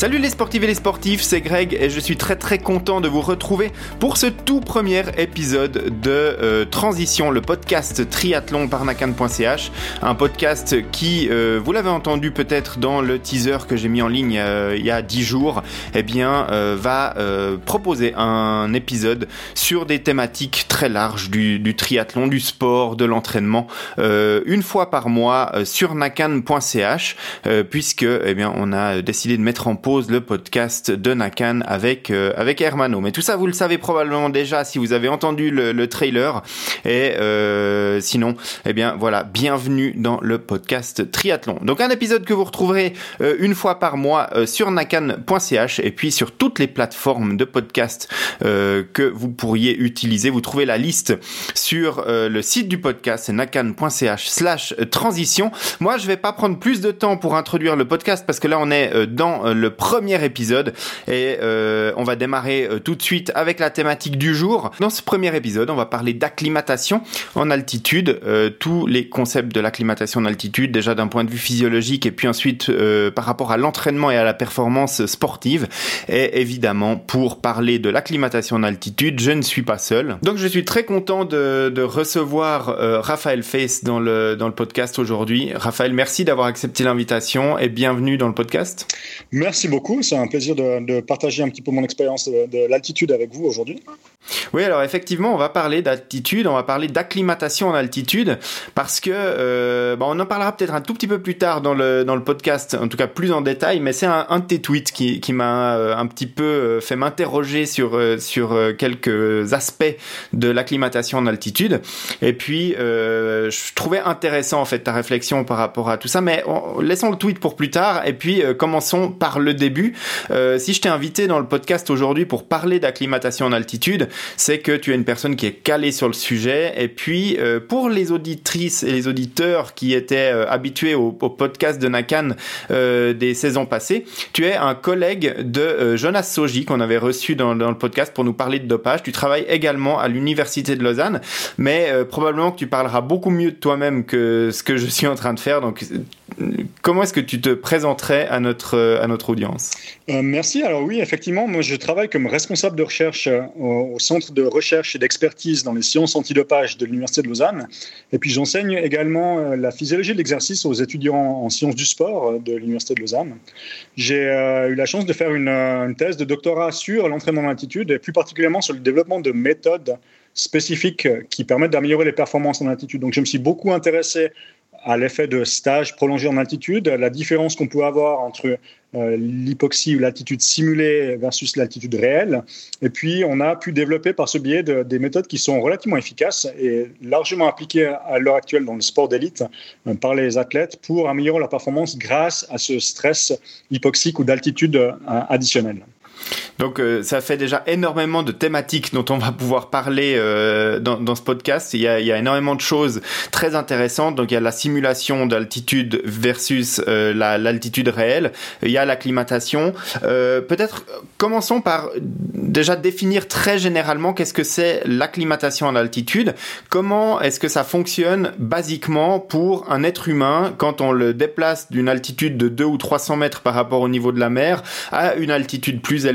Salut les sportives et les sportifs, c'est Greg et je suis très très content de vous retrouver pour ce tout premier épisode de euh, Transition, le podcast triathlon par nakan.ch, un podcast qui, euh, vous l'avez entendu peut-être dans le teaser que j'ai mis en ligne euh, il y a 10 jours, eh bien va proposer un épisode sur des thématiques très larges du, du triathlon, du sport, de l'entraînement, une fois par mois sur nakan.ch, puisque eh bien on a décidé de mettre en pause le podcast de Nakan avec euh, avec Hermano. Mais tout ça, vous le savez probablement déjà si vous avez entendu le, trailer. Et euh, sinon, eh bien voilà, bienvenue dans le podcast Triathlon. Donc un épisode que vous retrouverez euh, une fois par mois sur nakan.ch et puis sur toutes les plateformes de podcast que vous pourriez utiliser. Vous trouvez la liste sur le site du podcast, c'est nakan.ch/slash transition. Moi, je vais pas prendre plus de temps pour introduire le podcast parce que là, on est dans le premier épisode et euh, on va démarrer euh, tout de suite avec la thématique du jour. Dans ce premier épisode, on va parler d'acclimatation en altitude, euh, tous les concepts de l'acclimatation en altitude, déjà d'un point de vue physiologique et puis ensuite par rapport à l'entraînement et à la performance sportive. Et évidemment, pour parler de l'acclimatation en altitude, je ne suis pas seul. Donc je suis très content de, de recevoir Raphaël Face dans le, dans le podcast aujourd'hui. Raphaël, merci d'avoir accepté l'invitation et bienvenue dans le podcast. Merci beaucoup. C'est un plaisir de, partager un petit peu mon expérience de, l'altitude avec vous aujourd'hui. Oui, alors effectivement, on va parler d'altitude, on va parler d'acclimatation en altitude, parce que euh, bah, on en parlera peut-être un tout petit peu plus tard dans le dans le podcast, en tout cas plus en détail. Mais c'est un, un, de tes tweets qui, qui m'a euh, un petit peu euh, fait m'interroger sur sur quelques aspects de l'acclimatation en altitude. Et puis, je trouvais intéressant en fait ta réflexion par rapport à tout ça. Mais laissons le tweet pour plus tard. Et puis commençons par le début. Si je t'ai invité dans le podcast aujourd'hui pour parler d'acclimatation en altitude, c'est que tu es une personne qui est calée sur le sujet. Et puis, euh, pour les auditrices et les auditeurs qui étaient euh, habitués au, podcast de Nakan des saisons passées, tu es un collègue de Jonas Soji qu'on avait reçu dans, dans, le podcast pour nous parler de dopage. Tu travailles également à l'université de Lausanne, mais probablement que tu parleras beaucoup mieux de toi-même que ce que je suis en train de faire. Donc, comment est-ce que tu te présenterais à notre, à notre audience euh, Merci. Alors oui, effectivement, moi je travaille comme responsable de recherche euh, au, Centre de recherche et d'expertise dans les sciences antidopage de l'Université de Lausanne. Et puis j'enseigne également euh, la physiologie de l'exercice aux étudiants en sciences du sport de l'Université de Lausanne. J'ai eu la chance de faire une, une thèse de doctorat sur l'entraînement en altitude et plus particulièrement sur le développement de méthodes spécifiques qui permettent d'améliorer les performances en altitude. Donc je me suis beaucoup intéressé à l'effet de stage prolongé en altitude, la différence qu'on peut avoir entre euh, l'hypoxie ou l'altitude simulée versus l'altitude réelle. Et puis, on a pu développer par ce biais des méthodes qui sont relativement efficaces et largement appliquées à l'heure actuelle dans le sport d'élite euh, par les athlètes pour améliorer leur performance grâce à ce stress hypoxique ou d'altitude euh, additionnelle. Donc euh, ça fait déjà énormément de thématiques dont on va pouvoir parler euh, dans, ce podcast. Il y, a, il y, a, énormément de choses très intéressantes. Donc il y a la simulation d'altitude versus euh, l'altitude réelle. Il y a l'acclimatation. Peut-être commençons par déjà définir très généralement qu'est-ce que c'est l'acclimatation en altitude. Comment est-ce que ça fonctionne basiquement pour un être humain quand on le déplace d'une altitude de 2 ou 300 mètres par rapport au niveau de la mer à une altitude plus élevée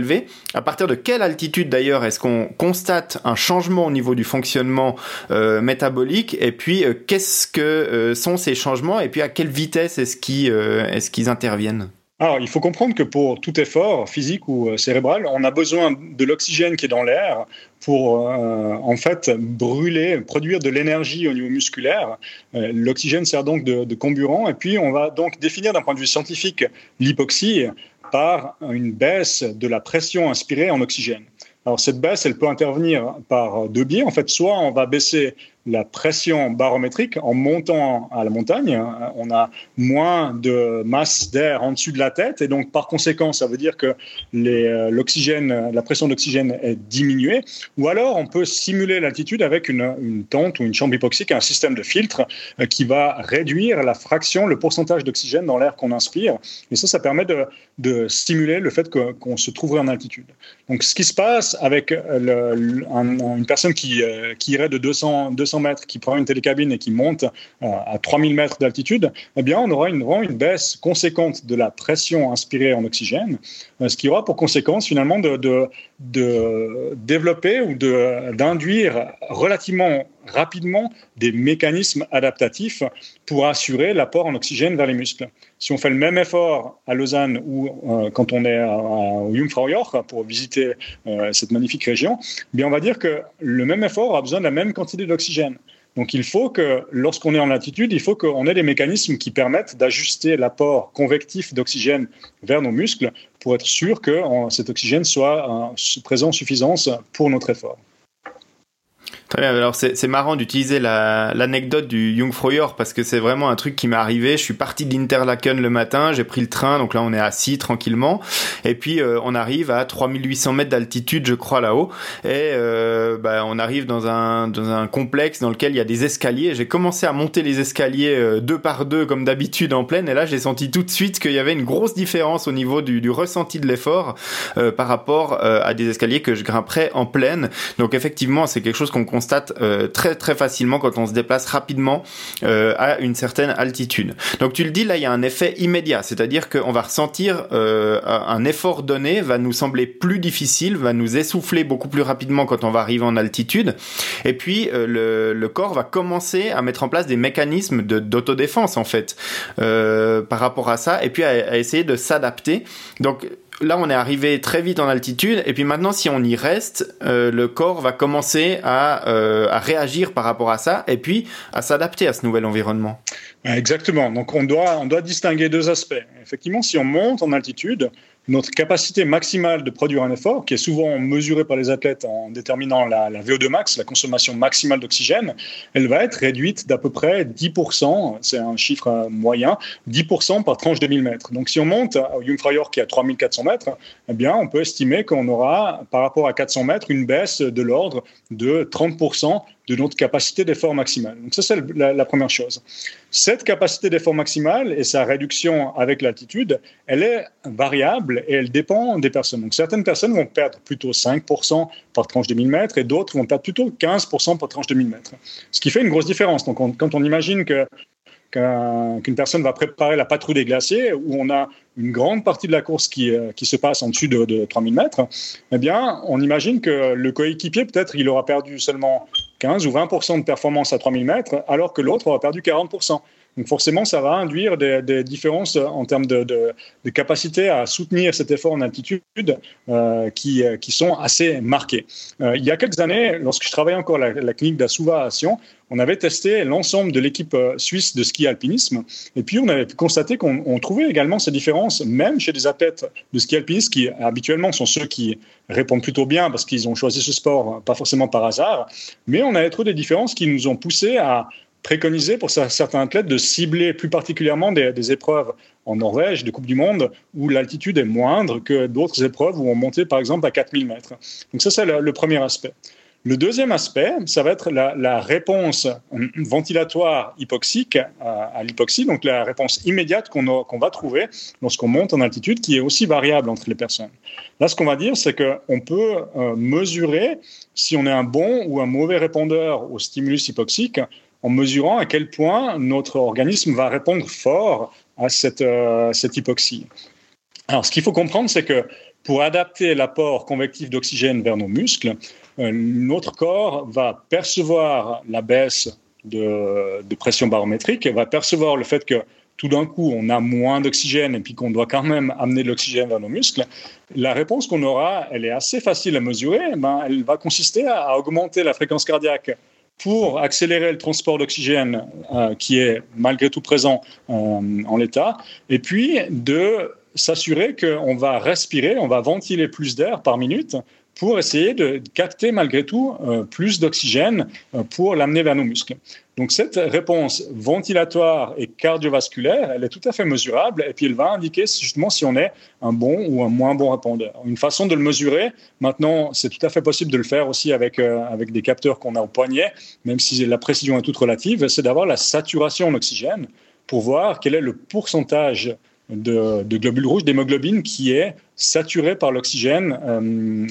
à partir de quelle altitude d'ailleurs est-ce qu'on constate un changement au niveau du fonctionnement euh, métabolique? Et puis euh, qu'est-ce que euh, sont ces changements? Et puis à quelle vitesse est-ce qu'ils est qu'ils interviennent? Alors, il faut comprendre que pour tout effort physique ou cérébral, on a besoin de l'oxygène qui est dans l'air pour en fait brûler, produire de l'énergie au niveau musculaire. L'oxygène sert donc de, de, comburant. Et puis on va donc définir d'un point de vue scientifique l'hypoxie par une baisse de la pression inspirée en oxygène. Alors cette baisse, elle peut intervenir par deux biais. En fait, soit on va baisser la pression barométrique en montant à la montagne. On a moins de masse d'air en dessus de la tête et donc par conséquent, ça veut dire que euh, l'oxygène, la pression d'oxygène est diminuée. Ou alors, on peut simuler l'altitude avec une, tente ou une chambre hypoxique, un système de filtre euh, qui va réduire la fraction, le pourcentage d'oxygène dans l'air qu'on inspire. Et ça, ça permet de, stimuler le fait qu'on se trouverait en altitude. Donc, ce qui se passe avec le, une personne qui, euh, qui irait de 200, 200 1200 mètres qui prend une télécabine et qui monte euh, à 3000 mètres d'altitude, eh bien, on aura une, une baisse conséquente de la pression inspirée en oxygène, euh, ce qui aura pour conséquence finalement de, développer ou d'induire relativement rapidement des mécanismes adaptatifs pour assurer l'apport en oxygène vers les muscles. Si on fait le même effort à Lausanne ou euh, quand on est au Jungfraujoch pour visiter euh, cette magnifique région, eh bien on va dire que le même effort a besoin de la même quantité d'oxygène. Donc il faut que lorsqu'on est en altitude, il faut qu'on ait des mécanismes qui permettent d'ajuster l'apport convectif d'oxygène vers nos muscles pour être sûr que cet oxygène soit euh, présent en suffisance pour notre effort. Alors c'est marrant d'utiliser l'anecdote du Jungfraujoch parce que c'est vraiment un truc qui m'est arrivé. Je suis parti d'Interlaken le matin, j'ai pris le train, donc là on est assis tranquillement, et puis euh, on arrive à 3800 mètres d'altitude, je crois là-haut, et euh, bah, on arrive dans un dans un complexe dans lequel il y a des escaliers. J'ai commencé à monter les escaliers euh, deux par deux comme d'habitude en pleine, et là j'ai senti tout de suite qu'il y avait une grosse différence au niveau du, du ressenti de l'effort euh, par rapport à des escaliers que je grimperais en pleine. Donc effectivement c'est quelque chose qu'on euh, très très facilement quand on se déplace rapidement euh, à une certaine altitude. Donc tu le dis là, il y a un effet immédiat, c'est-à-dire qu'on va ressentir euh, un effort donné va nous sembler plus difficile, va nous essouffler beaucoup plus rapidement quand on va arriver en altitude, et puis le, le, corps va commencer à mettre en place des mécanismes d'autodéfense en fait par rapport à ça, et puis à, à essayer de s'adapter. Donc là, on est arrivé très vite en altitude, et puis maintenant, si on y reste, euh, le corps va commencer à, euh, à, réagir par rapport à ça, et puis à s'adapter à ce nouvel environnement. Exactement. Donc, on doit, on doit distinguer deux aspects. Effectivement, si on monte en altitude, notre capacité maximale de produire un effort, qui est souvent mesurée par les athlètes en déterminant la, VO2 max, la consommation maximale d'oxygène, elle va être réduite d'à peu près 10%, c'est un chiffre moyen, 10% par tranche de 1000 mètres. Donc si on monte au Jungfraujoch qui est à 3400 mètres, eh bien on peut estimer qu'on aura par rapport à 400 mètres une baisse de l'ordre de 30% de notre capacité d'effort maximale. Donc ça, c'est la, première chose. Cette capacité d'effort maximale et sa réduction avec l'altitude, elle est variable et elle dépend des personnes. Donc certaines personnes vont perdre plutôt 5% par tranche de 1000 mètres et d'autres vont perdre plutôt 15% par tranche de 1000 mètres. Ce qui fait une grosse différence. Donc quand on imagine que qu'une personne va préparer la patrouille des glaciers, où on a une grande partie de la course qui, euh, qui se passe en dessus de, de 3000 mètres, eh bien, on imagine que le coéquipier, peut-être, il aura perdu seulement 15 ou 20% de performance à 3000 mètres, alors que l'autre aura perdu 40 donc forcément, ça va induire des, différences en termes de, capacité à soutenir cet effort en altitude euh, qui, qui, sont assez marquées. Euh, il y a quelques années, lorsque je travaillais encore à la, clinique d'Asuva à Sion, on avait testé l'ensemble de l'équipe euh, suisse de ski alpinisme et puis on avait pu constater qu'on trouvait également ces différences même chez des athlètes de ski alpinisme qui habituellement sont ceux qui répondent plutôt bien parce qu'ils ont choisi ce sport pas forcément par hasard, mais on avait trouvé des différences qui nous ont poussé à préconisé pour certains athlètes de cibler plus particulièrement des, épreuves en Norvège, des Coupes du Monde, où l'altitude est moindre que d'autres épreuves où on montait par exemple à 4000 mètres. Donc ça, c'est le, premier aspect. Le deuxième aspect, ça va être la, réponse ventilatoire hypoxique à, l'hypoxie, donc la réponse immédiate qu'on va trouver lorsqu'on monte en altitude, qui est aussi variable entre les personnes. Là, ce qu'on va dire, c'est qu'on peut euh, mesurer si on est un bon ou un mauvais répondeur au stimulus hypoxique en mesurant à quel point notre organisme va répondre fort à cette, euh, cette hypoxie. Alors, ce qu'il faut comprendre, c'est que pour adapter l'apport convectif d'oxygène vers nos muscles, euh, notre corps va percevoir la baisse de, pression barométrique, va percevoir le fait que tout d'un coup, on a moins d'oxygène et puis qu'on doit quand même amener de l'oxygène vers nos muscles, la réponse qu'on aura, elle est assez facile à mesurer. Ben, elle va consister à augmenter la fréquence cardiaque pour accélérer le transport d'oxygène euh, qui est malgré tout présent euh, en l'état, et puis de s'assurer qu'on va respirer, on va ventiler plus d'air par minute pour essayer de capter malgré tout euh, plus d'oxygène pour l'amener vers nos muscles. Donc cette réponse ventilatoire et cardiovasculaire, elle est tout à fait mesurable et puis elle va indiquer justement si on est un bon ou un moins bon répondeur. Une façon de le mesurer, maintenant c'est tout à fait possible de le faire aussi avec, euh, avec des capteurs qu'on a au poignet, même si la précision est toute relative, c'est d'avoir la saturation en oxygène pour voir quel est le pourcentage de, globules rouges, d'hémoglobine qui est saturé par l'oxygène euh,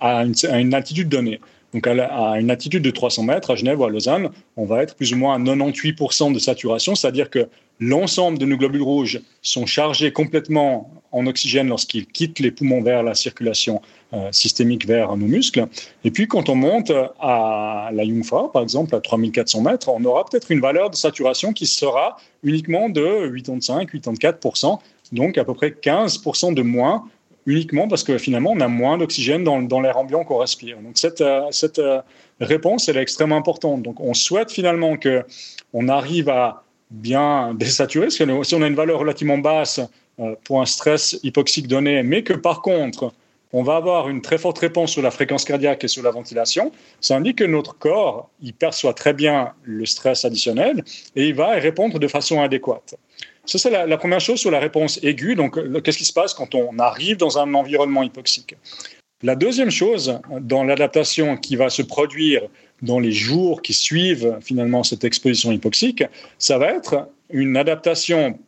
à, une, altitude donnée. Donc à, une altitude de 300 mètres, à Genève ou à Lausanne, on va être plus ou moins à 98% de saturation, c'est-à-dire que l'ensemble de nos globules rouges sont chargés complètement en oxygène lorsqu'ils quittent les poumons vers la circulation euh, systémique vers nos muscles. Et puis quand on monte à la Jungfrau, par exemple, à 3400 mètres, on aura peut-être une valeur de saturation qui sera uniquement de 85-84%, donc à peu près 15% de moins uniquement parce que finalement, on a moins d'oxygène dans, l'air ambiant qu'on respire. Donc cette, euh, euh, réponse, elle est extrêmement importante. Donc on souhaite finalement que on arrive à bien désaturer, parce que si on a une valeur relativement basse euh, pour un stress hypoxique donné, mais que par contre, on va avoir une très forte réponse sur la fréquence cardiaque et sur la ventilation, ça indique que notre corps, il perçoit très bien le stress additionnel et il va y répondre de façon adéquate. Ça, c'est la, première chose sur la réponse aiguë. Donc, qu'est-ce qui se passe quand on arrive dans un environnement hypoxique? La deuxième chose dans l'adaptation qui va se produire dans les jours qui suivent finalement cette exposition hypoxique, ça va être une adaptation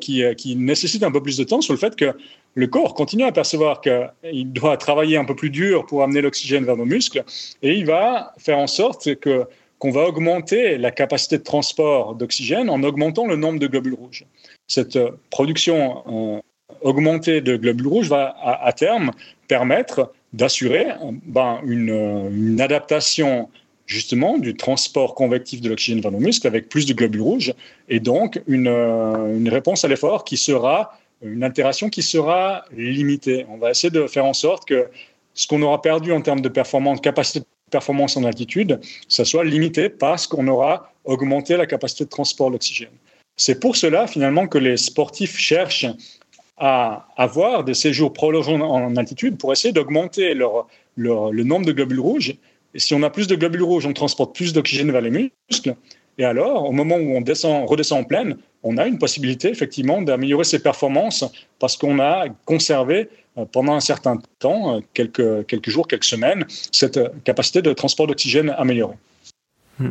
qui, qui nécessite un peu plus de temps sur le fait que le corps continue à percevoir qu'il doit travailler un peu plus dur pour amener l'oxygène vers nos muscles et il va faire en sorte que qu'on va augmenter la capacité de transport d'oxygène en augmentant le nombre de globules rouges. Cette euh, production euh, augmentée de globules rouges va à, terme permettre d'assurer ben, une, adaptation justement du transport convectif de l'oxygène vers nos muscles avec plus de globules rouges et donc une, euh, une réponse à l'effort qui sera une altération qui sera limitée. On va essayer de faire en sorte que ce qu'on aura perdu en termes de performance, capacité de performance en altitude, ça soit limité parce qu'on aura augmenté la capacité de transport d'oxygène. C'est pour cela finalement que les sportifs cherchent à avoir des séjours prolongés en altitude pour essayer d'augmenter leur, le nombre de globules rouges. Et si on a plus de globules rouges, on transporte plus d'oxygène vers les muscles. Et alors, au moment où on descend, redescend en pleine, on a une possibilité effectivement d'améliorer ses performances parce qu'on a conservé euh, pendant un certain temps, euh, quelques, quelques jours, quelques semaines, cette euh, capacité de transport d'oxygène améliorée. Hmm.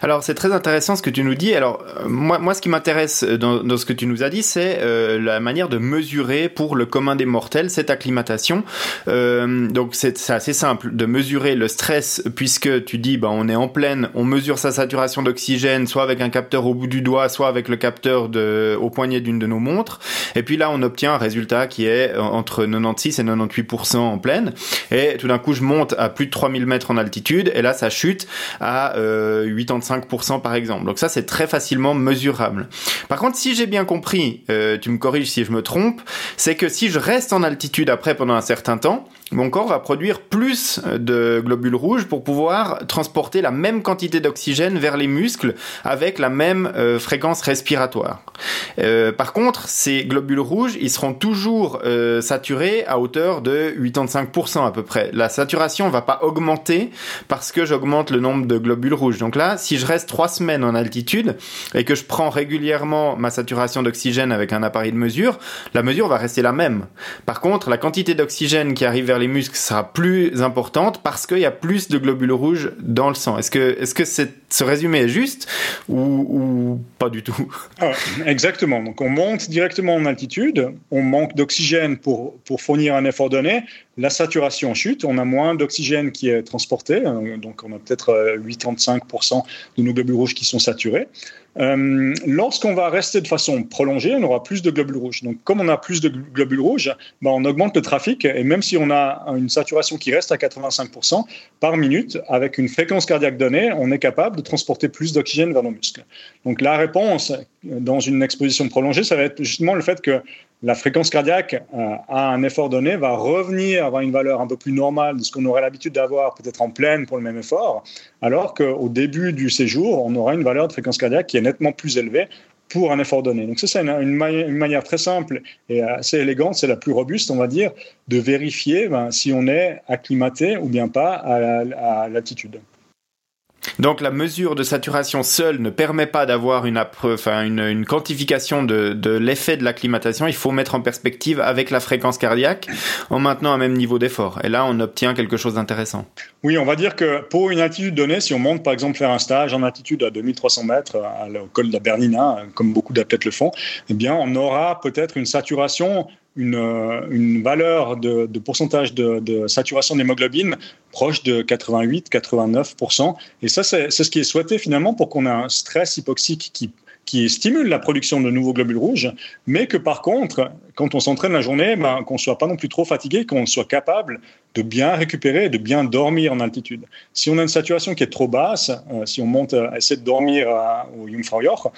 Alors c'est très intéressant ce que tu nous dis. Alors moi, moi ce qui m'intéresse dans, ce que tu nous as dit, c'est euh, la manière de mesurer pour le commun des mortels cette acclimatation. Euh, donc c'est assez simple de mesurer le stress puisque tu dis bah on est en pleine, on mesure sa saturation d'oxygène soit avec un capteur au bout du doigt, soit avec le capteur de, au poignet d'une de nos montres. Et puis là on obtient un résultat qui est entre 96 et 98% en pleine. Et tout d'un coup je monte à plus de 3000 mètres en altitude et là ça chute à euh, 85% par exemple. Donc ça c'est très facilement mesurable. Par contre, si j'ai bien compris, euh, tu me corriges si je me trompe, c'est que si je reste en altitude après pendant un certain temps, mon corps va produire plus de globules rouges pour pouvoir transporter la même quantité d'oxygène vers les muscles avec la même euh, fréquence respiratoire. Euh, par contre, ces globules rouges, ils seront toujours euh, saturés à hauteur de 85% à peu près. La saturation va pas augmenter parce que j'augmente le nombre de globules rouges. Donc là, si je reste trois semaines en altitude et que je prends régulièrement ma saturation d'oxygène avec un appareil de mesure, la mesure va rester la même. Par contre, la quantité d'oxygène qui arrive vers les muscles sera plus importante parce qu'il y a plus de globules rouges dans le sang. Est-ce que, que ce résumé est juste ou, pas du tout ah, Exactement. Donc on monte directement en altitude, on manque d'oxygène pour, pour fournir un effort donné, la chute, on a moins d'oxygène qui est transporté, donc on a peut-être 85% euh, de nos globules rouges qui sont saturés. Euh, lorsqu'on va rester de façon prolongée, on aura plus de globules rouges. Donc, comme on a plus de globules rouges, ben, on augmente le trafic et même si on a une saturation qui reste à 85% par minute, avec une fréquence cardiaque donnée, on est capable de transporter plus d'oxygène vers nos muscles. Donc, la réponse dans une exposition prolongée, ça va être justement le fait que la fréquence cardiaque euh, à un effort donné va revenir avoir une valeur un peu plus normale de ce qu'on aurait l'habitude d'avoir peut-être en pleine pour le même effort, alors qu'au début du séjour, on aura une valeur de fréquence cardiaque qui est nettement plus élevée pour un effort donné. Donc ça, c'est une, manière très simple et assez élégante, c'est la plus robuste, on va dire, de vérifier ben, si on est acclimaté ou bien pas à l'altitude. Donc la mesure de saturation seule ne permet pas d'avoir une, quantification de, de l'effet de l'acclimatation. Il faut mettre en perspective avec la fréquence cardiaque en maintenant un même niveau d'effort. Et là, on obtient quelque chose d'intéressant. Oui, on va dire que pour une altitude donnée, si on monte par exemple faire un stage en altitude à 2300 mètres au col de la Bernina, comme beaucoup d'athlètes le font, eh bien on aura peut-être une saturation une, une valeur de, pourcentage de, saturation d'hémoglobine proche de 88-89%. Et ça, c'est ce qui est souhaité finalement pour qu'on ait un stress hypoxique qui qui stimule la production de nouveaux globules rouges, mais que par contre, quand on s'entraîne la journée, ben, qu'on ne soit pas non plus trop fatigué, qu'on soit capable de bien récupérer, de bien dormir en altitude. Si on a une saturation qui est trop basse, euh, si on monte, à essayer de dormir au Jungfraujoch,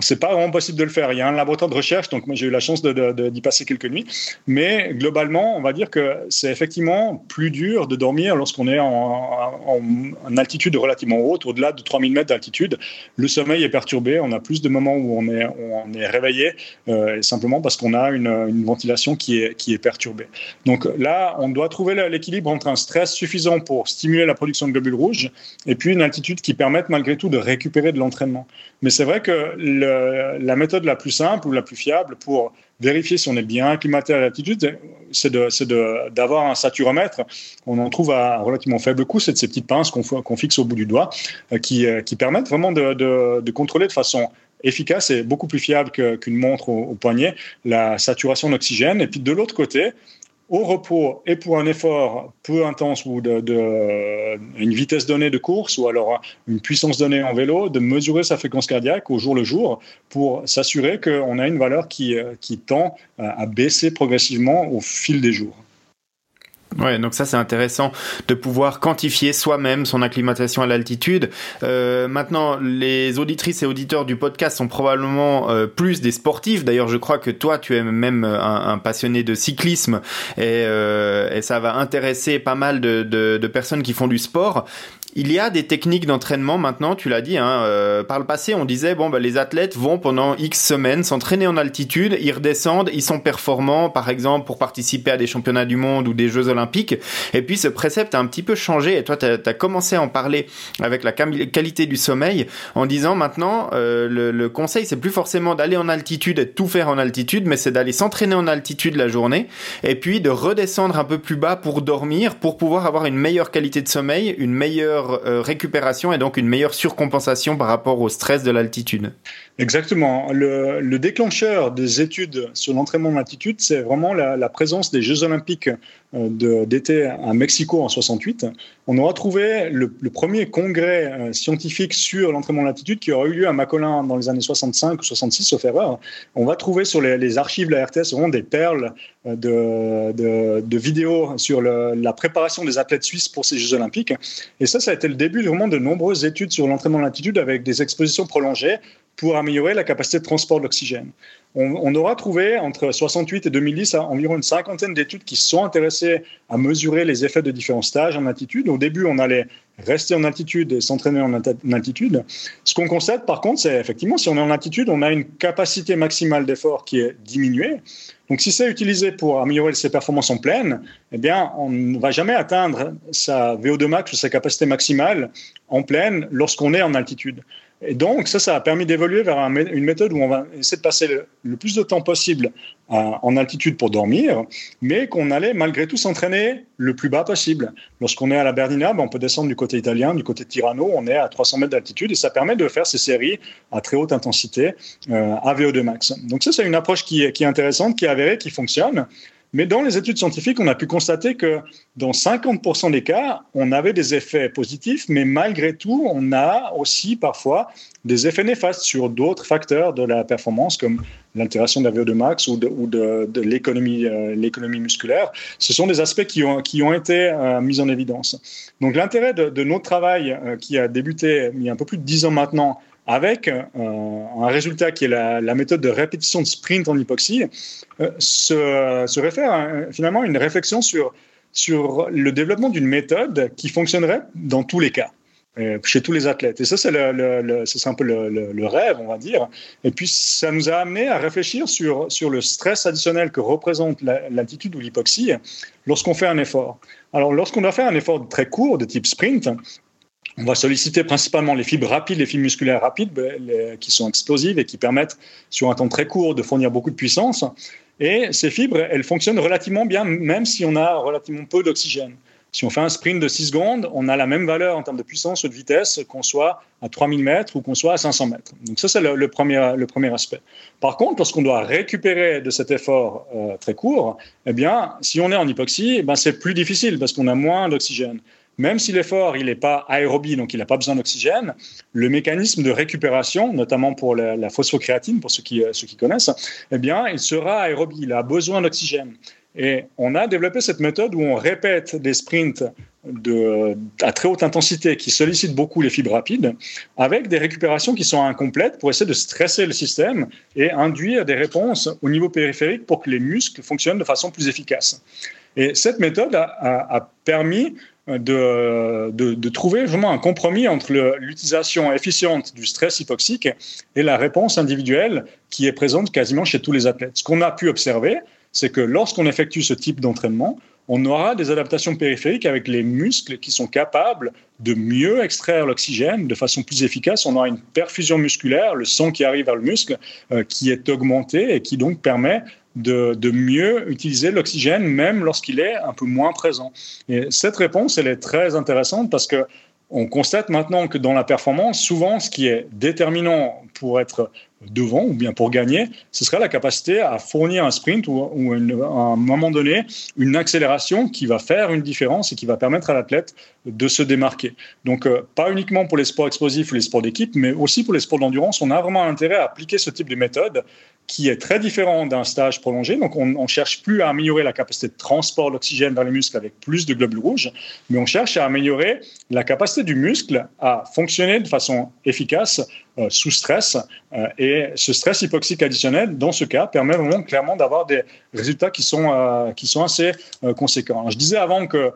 c'est pas vraiment possible de le faire. Il y a un laboratoire de recherche, donc moi j'ai eu la chance d'y passer quelques nuits. Mais globalement, on va dire que c'est effectivement plus dur de dormir lorsqu'on est en, altitude relativement haute, au-delà de 3000 mètres d'altitude. Le sommeil est perturbé, on a plus de moments où on est, réveillé, euh, simplement parce qu'on a une, ventilation qui est, qui est perturbée. Donc là, on doit trouver l'équilibre entre un stress suffisant pour stimuler la production de globules rouges et puis une altitude qui permette malgré tout de récupérer de l'entraînement. Mais c'est vrai que la méthode la plus simple ou la plus fiable pour vérifier si on est bien acclimaté à l'altitude, c'est d'avoir un saturomètre. On en trouve à relativement faible coût, c'est de ces petites pinces qu'on fixe au bout du doigt, euh, euh, qui, permettent vraiment de, contrôler de façon efficace et beaucoup plus fiable qu'une montre au, poignet la saturation d'oxygène. Et puis de l'autre côté, au repos et pour un effort peu intense ou de, une vitesse donnée de course ou alors une puissance donnée en vélo, de mesurer sa fréquence cardiaque au jour le jour pour s'assurer qu'on a une valeur qui, qui tend à baisser progressivement au fil des jours. Ouais, donc ça c'est intéressant de pouvoir quantifier soi-même son acclimatation à l'altitude. Euh, maintenant, les auditrices et auditeurs du podcast sont probablement euh, plus des sportifs. D'ailleurs, je crois que toi, tu es même un, un passionné de cyclisme et, euh, et, ça va intéresser pas mal de, de personnes qui font du sport. Il y a des techniques d'entraînement maintenant, tu l'as dit. Hein, euh, par le passé, on disait bon, bah, les athlètes vont pendant X semaines s'entraîner en altitude, ils redescendent, ils sont performants, par exemple pour participer à des championnats du monde ou des Jeux olympiques. Et puis ce précepte a un petit peu changé. Et toi, tu as, commencé à en parler avec la qualité du sommeil, en disant maintenant euh, le, le, conseil, c'est plus forcément d'aller en altitude et de tout faire en altitude, mais c'est d'aller s'entraîner en altitude la journée et puis de redescendre un peu plus bas pour dormir, pour pouvoir avoir une meilleure qualité de sommeil, une meilleure euh, récupération et donc une meilleure surcompensation par rapport au stress de l'altitude. Exactement. Le, déclencheur des études sur l'entraînement en altitude, c'est vraiment la, présence des Jeux olympiques d'été à Mexico en 68. On aura trouvé le, premier congrès euh, scientifique sur l'entraînement en altitude qui aura eu lieu à Macolin dans les années 65 ou 66, sauf erreur. On va trouver sur les, archives de la RTS vraiment des perles de, de, vidéos sur la préparation des athlètes suisses pour ces Jeux olympiques. Et ça, ça a été le début vraiment de nombreuses études sur l'entraînement en altitude avec des expositions prolongées pour améliorer la capacité de transport de l'oxygène. On, aura trouvé entre 68 et 2010 environ une cinquantaine d'études qui sont intéressées à mesurer les effets de différents stages en altitude. Au début, on allait rester en altitude et s'entraîner en altitude. Ce qu'on constate par contre, c'est effectivement si on est en altitude, on a une capacité maximale d'effort qui est diminuée. Donc si c'est utilisé pour améliorer ses performances en pleine, eh bien on ne va jamais atteindre sa VO2 max ou sa capacité maximale en pleine lorsqu'on est en altitude. Et donc, ça, ça a permis d'évoluer vers une méthode où on va essayer de passer le, plus de temps possible en altitude pour dormir, mais qu'on allait malgré tout s'entraîner le plus bas possible. Lorsqu'on est à la Bernina, ben, on peut descendre du côté italien, du côté Tirano, on est à 300 mètres d'altitude et ça permet de faire ces séries à très haute intensité euh, à VO2 max. Donc ça, c'est une approche qui, qui est intéressante, qui est avérée, qui fonctionne. Mais dans les études scientifiques, on a pu constater que dans 50% des cas, on avait des effets positifs, mais malgré tout, on a aussi parfois des effets néfastes sur d'autres facteurs de la performance, comme l'altération de la VO2 max ou de, euh, l'économie musculaire. Ce sont des aspects qui ont, qui ont été euh, mis en évidence. Donc l'intérêt de, notre travail, euh, qui a débuté il y a un peu plus de 10 ans maintenant, avec un résultat qui est la, méthode de répétition de sprint en hypoxie, euh, se, réfère finalement à une réflexion sur, sur le développement d'une méthode qui fonctionnerait dans tous les cas. Euh, chez tous les athlètes. Et ça, c'est un peu le, rêve, on va dire. Et puis, ça nous a amené à réfléchir sur, sur le stress additionnel que représente l'altitude ou l'hypoxie lorsqu'on fait un effort. Alors, lorsqu'on doit faire un effort très court, de type sprint, on va solliciter principalement les fibres rapides, les fibres musculaires rapides ben, qui sont explosives et qui permettent, sur un temps très court, de fournir beaucoup de puissance. Et ces fibres, elles fonctionnent relativement bien, même si on a relativement peu d'oxygène. Si on fait un sprint de 6 secondes, on a la même valeur en termes de puissance ou de vitesse qu'on soit à 3000 mètres ou qu'on soit à 500 mètres. Donc ça, c'est le, premier, le premier aspect. Par contre, lorsqu'on doit récupérer de cet effort euh, très court, eh bien, si on est en hypoxie, eh ben, c'est plus difficile parce qu'on a moins d'oxygène. Même si l'effort il n'est pas aérobie, donc il n'a pas besoin d'oxygène, le mécanisme de récupération, notamment pour la, phosphocréatine, pour ceux qui, euh, ceux qui connaissent, eh bien, il sera aérobie, il a besoin d'oxygène. Et on a développé cette méthode où on répète des sprints à très haute intensité qui sollicitent beaucoup les fibres rapides, avec des récupérations qui sont incomplètes pour essayer de stresser le système et induire des réponses au niveau périphérique pour que les muscles fonctionnent de façon plus efficace. Et cette méthode a permis de, de, trouver vraiment un compromis entre l'utilisation efficiente du stress hypoxique et la réponse individuelle qui est présente quasiment chez tous les athlètes. Ce qu'on a pu observer, c'est que lorsqu'on effectue ce type d'entraînement, on aura des adaptations périphériques avec les muscles qui sont capables de mieux extraire l'oxygène de façon plus efficace. On aura une perfusion musculaire, le sang qui arrive vers le muscle, euh, qui est augmenté et qui donc permet de, mieux utiliser l'oxygène même lorsqu'il est un peu moins présent. Et cette réponse, elle est très intéressante parce que on constate maintenant que dans la performance, souvent, ce qui est déterminant pour être devant ou bien pour gagner, ce serait la capacité à fournir un sprint ou, à un moment donné une accélération qui va faire une différence et qui va permettre à l'athlète de se démarquer. Donc, euh, pas uniquement pour les sports explosifs ou les sports d'équipe, mais aussi pour les sports d'endurance, on a vraiment intérêt à appliquer ce type de méthode qui est très différent d'un stage prolongé. Donc, on ne cherche plus à améliorer la capacité de transport d'oxygène vers les muscles avec plus de globules rouges, mais on cherche à améliorer la capacité du muscle à fonctionner de façon efficace euh, sous stress. Euh, et ce stress hypoxique additionnel, dans ce cas, permet vraiment clairement d'avoir des résultats qui sont, euh, qui sont assez conséquents. je disais avant que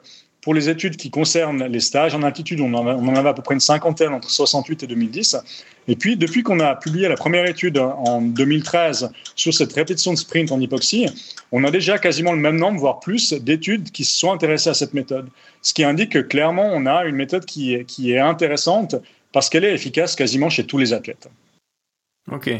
pour les études qui concernent les stages en altitude, on en, avait à peu près une cinquantaine entre 68 et 2010. Et puis, depuis qu'on a publié la première étude en 2013 sur cette répétition de sprint en hypoxie, on a déjà quasiment le même nombre, voire plus, d'études qui se sont intéressées à cette méthode. Ce qui indique que clairement, on a une méthode qui est intéressante parce qu'elle est efficace quasiment chez tous les athlètes. Ok.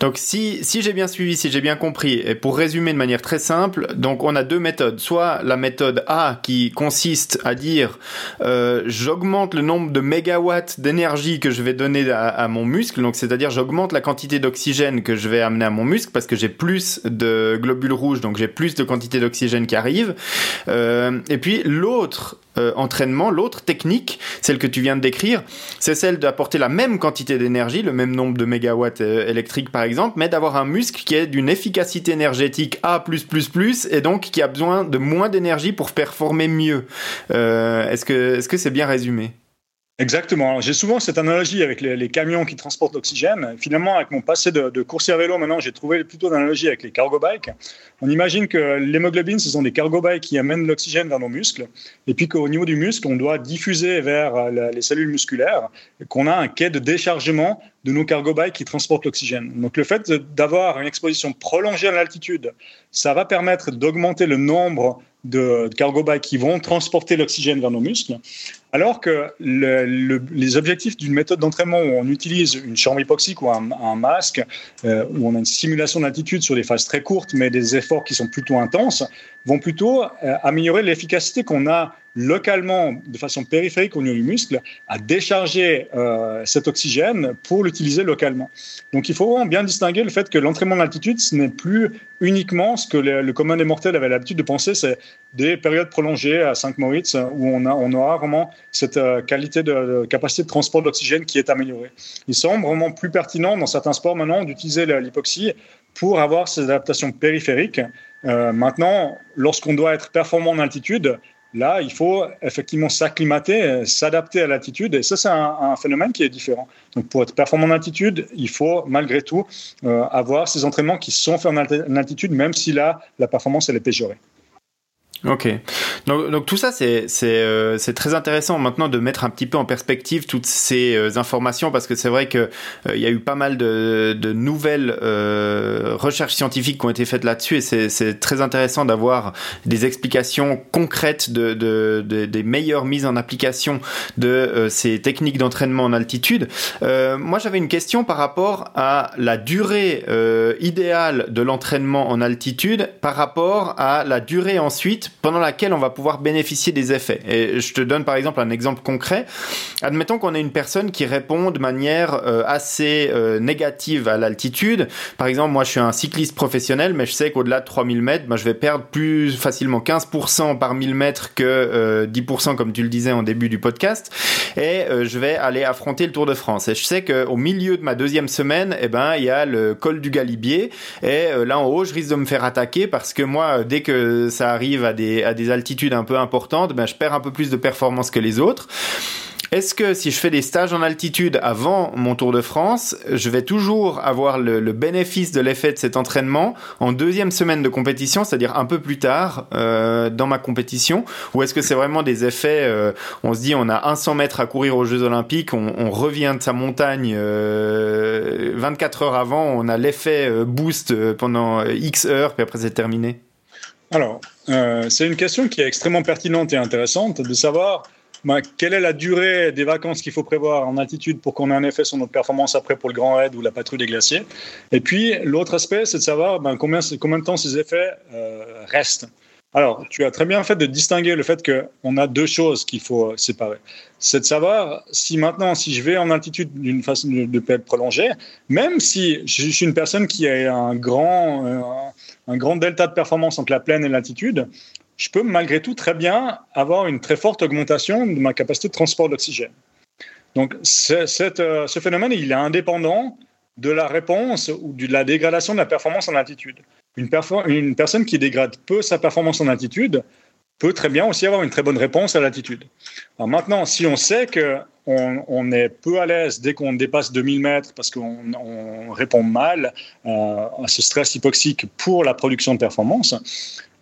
Donc si, si j'ai bien suivi, si j'ai bien compris, et pour résumer de manière très simple, donc on a deux méthodes. Soit la méthode A qui consiste à dire euh, j'augmente le nombre de mégawatts d'énergie que je vais donner à, mon muscle, donc c'est-à-dire j'augmente la quantité d'oxygène que je vais amener à mon muscle parce que j'ai plus de globules rouges, donc j'ai plus de quantité d'oxygène qui arrive. Euh, et puis l'autre euh, entraînement, l'autre technique, celle que tu viens de décrire, c'est celle d'apporter la même quantité d'énergie, le même nombre de mégawatts euh, électriques par exemple, mais d'avoir un muscle qui est d'une efficacité énergétique A+++, et donc qui a besoin de moins d'énergie pour performer mieux. Euh, est-ce que est-ce que c'est bien résumé? Exactement. J'ai souvent cette analogie avec les, camions qui transportent l'oxygène. Finalement, avec mon passé de, coursier à vélo, maintenant, j'ai trouvé plutôt d'analogie avec les cargo bikes. On imagine que l'hémoglobine, ce sont des cargo bikes qui amènent l'oxygène vers nos muscles, et puis qu'au niveau du muscle, on doit diffuser vers les cellules musculaires, qu'on a un quai de déchargement de nos cargo bikes qui transportent l'oxygène. Donc, le fait d'avoir une exposition prolongée à l'altitude, ça va permettre d'augmenter le nombre de cargo bikes qui vont transporter l'oxygène vers nos muscles, alors que les objectifs d'une méthode d'entraînement où on utilise une chambre hypoxique ou un, masque, euh, où on a une simulation d'altitude sur des phases très courtes, mais des efforts qui sont plutôt intenses, vont plutôt euh, améliorer l'efficacité qu'on a localement, de façon périphérique au niveau du muscle, à décharger euh, cet oxygène pour l'utiliser localement. Donc il faut vraiment bien distinguer le fait que l'entraînement d'altitude, ce n'est plus uniquement ce que le, commun des mortels avait l'habitude de penser, c'est des périodes prolongées à 5 Moritz où on, a, on aura vraiment cette euh, qualité de, capacité de transport d'oxygène qui est améliorée. Il semble vraiment plus pertinent dans certains sports maintenant d'utiliser l'hypoxie pour avoir ces adaptations périphériques. Euh, maintenant, lorsqu'on doit être performant en altitude, Là, il faut effectivement s'acclimater, s'adapter à l'altitude. Et ça, c'est un, phénomène qui est différent. Donc, pour être performant en altitude, il faut malgré tout euh, avoir ces entraînements qui sont faits en altitude, même si là, la performance, elle est péjorée. Ok. Donc, donc tout ça, c'est euh, c'est très intéressant maintenant de mettre un petit peu en perspective toutes ces euh, informations parce que c'est vrai que euh, il y a eu pas mal de, de nouvelles recherches scientifiques qui ont été faites là-dessus et c'est très intéressant d'avoir des explications concrètes de, de, des meilleures mises en application de ces techniques d'entraînement en altitude. moi, j'avais une question par rapport à la durée idéale de l'entraînement en altitude par rapport à la durée ensuite pendant laquelle on va pouvoir bénéficier des effets. Et je te donne par exemple un exemple concret. Admettons qu'on ait une personne qui répond de manière euh, assez euh, négative à l'altitude. Par exemple, moi je suis un cycliste professionnel, mais je sais qu'au-delà de 3000 mètres, ben, je vais perdre plus facilement 15% par 1000 mètres que 10% comme tu le disais en début du podcast. Et je vais aller affronter le Tour de France. Et je sais qu'au milieu de ma deuxième semaine, eh ben, il y a le col du Galibier. Et là en haut, je risque de me faire attaquer parce que moi, dès que ça arrive à des, à des altitudes un peu importantes, ben, je perds un peu plus de performance que les autres. Est-ce que si je fais des stages en altitude avant mon Tour de France, je vais toujours avoir le, bénéfice de l'effet de cet entraînement en deuxième semaine de compétition, c'est-à-dire un peu plus tard euh, dans ma compétition? Ou est-ce que c'est vraiment des effets, euh, on se dit on a 100 mètres à courir aux Jeux Olympiques, on, revient de sa montagne 24 euh, heures avant, on a l'effet boost pendant X heures, puis après c'est terminé? Alors, c'est une question qui est extrêmement pertinente et intéressante de savoir bah, quelle est la durée des vacances qu'il faut prévoir en altitude pour qu'on ait un effet sur notre performance après pour le Grand Raid ou la patrouille des glaciers Et puis, l'autre aspect, c'est de savoir ben, combien, de temps ces effets euh, restent. Alors, tu as très bien fait de distinguer le fait qu'on a deux choses qu'il faut séparer. C'est de savoir si maintenant, si je vais en altitude d'une façon de, de prolongée, même si je suis une personne qui a un grand, euh, un grand delta de performance entre la plaine et l'altitude, je peux malgré tout très bien avoir une très forte augmentation de ma capacité de transport d'oxygène. Donc euh, ce phénomène, il est indépendant de la réponse ou de la dégradation de la performance en altitude. Une personne qui dégrade peu sa performance en altitude peut très bien aussi avoir une très bonne réponse à l'altitude. maintenant, si on sait qu'on on est peu à l'aise dès qu'on dépasse 2000 mètres parce qu'on répond mal euh, à ce stress hypoxique pour la production de performance,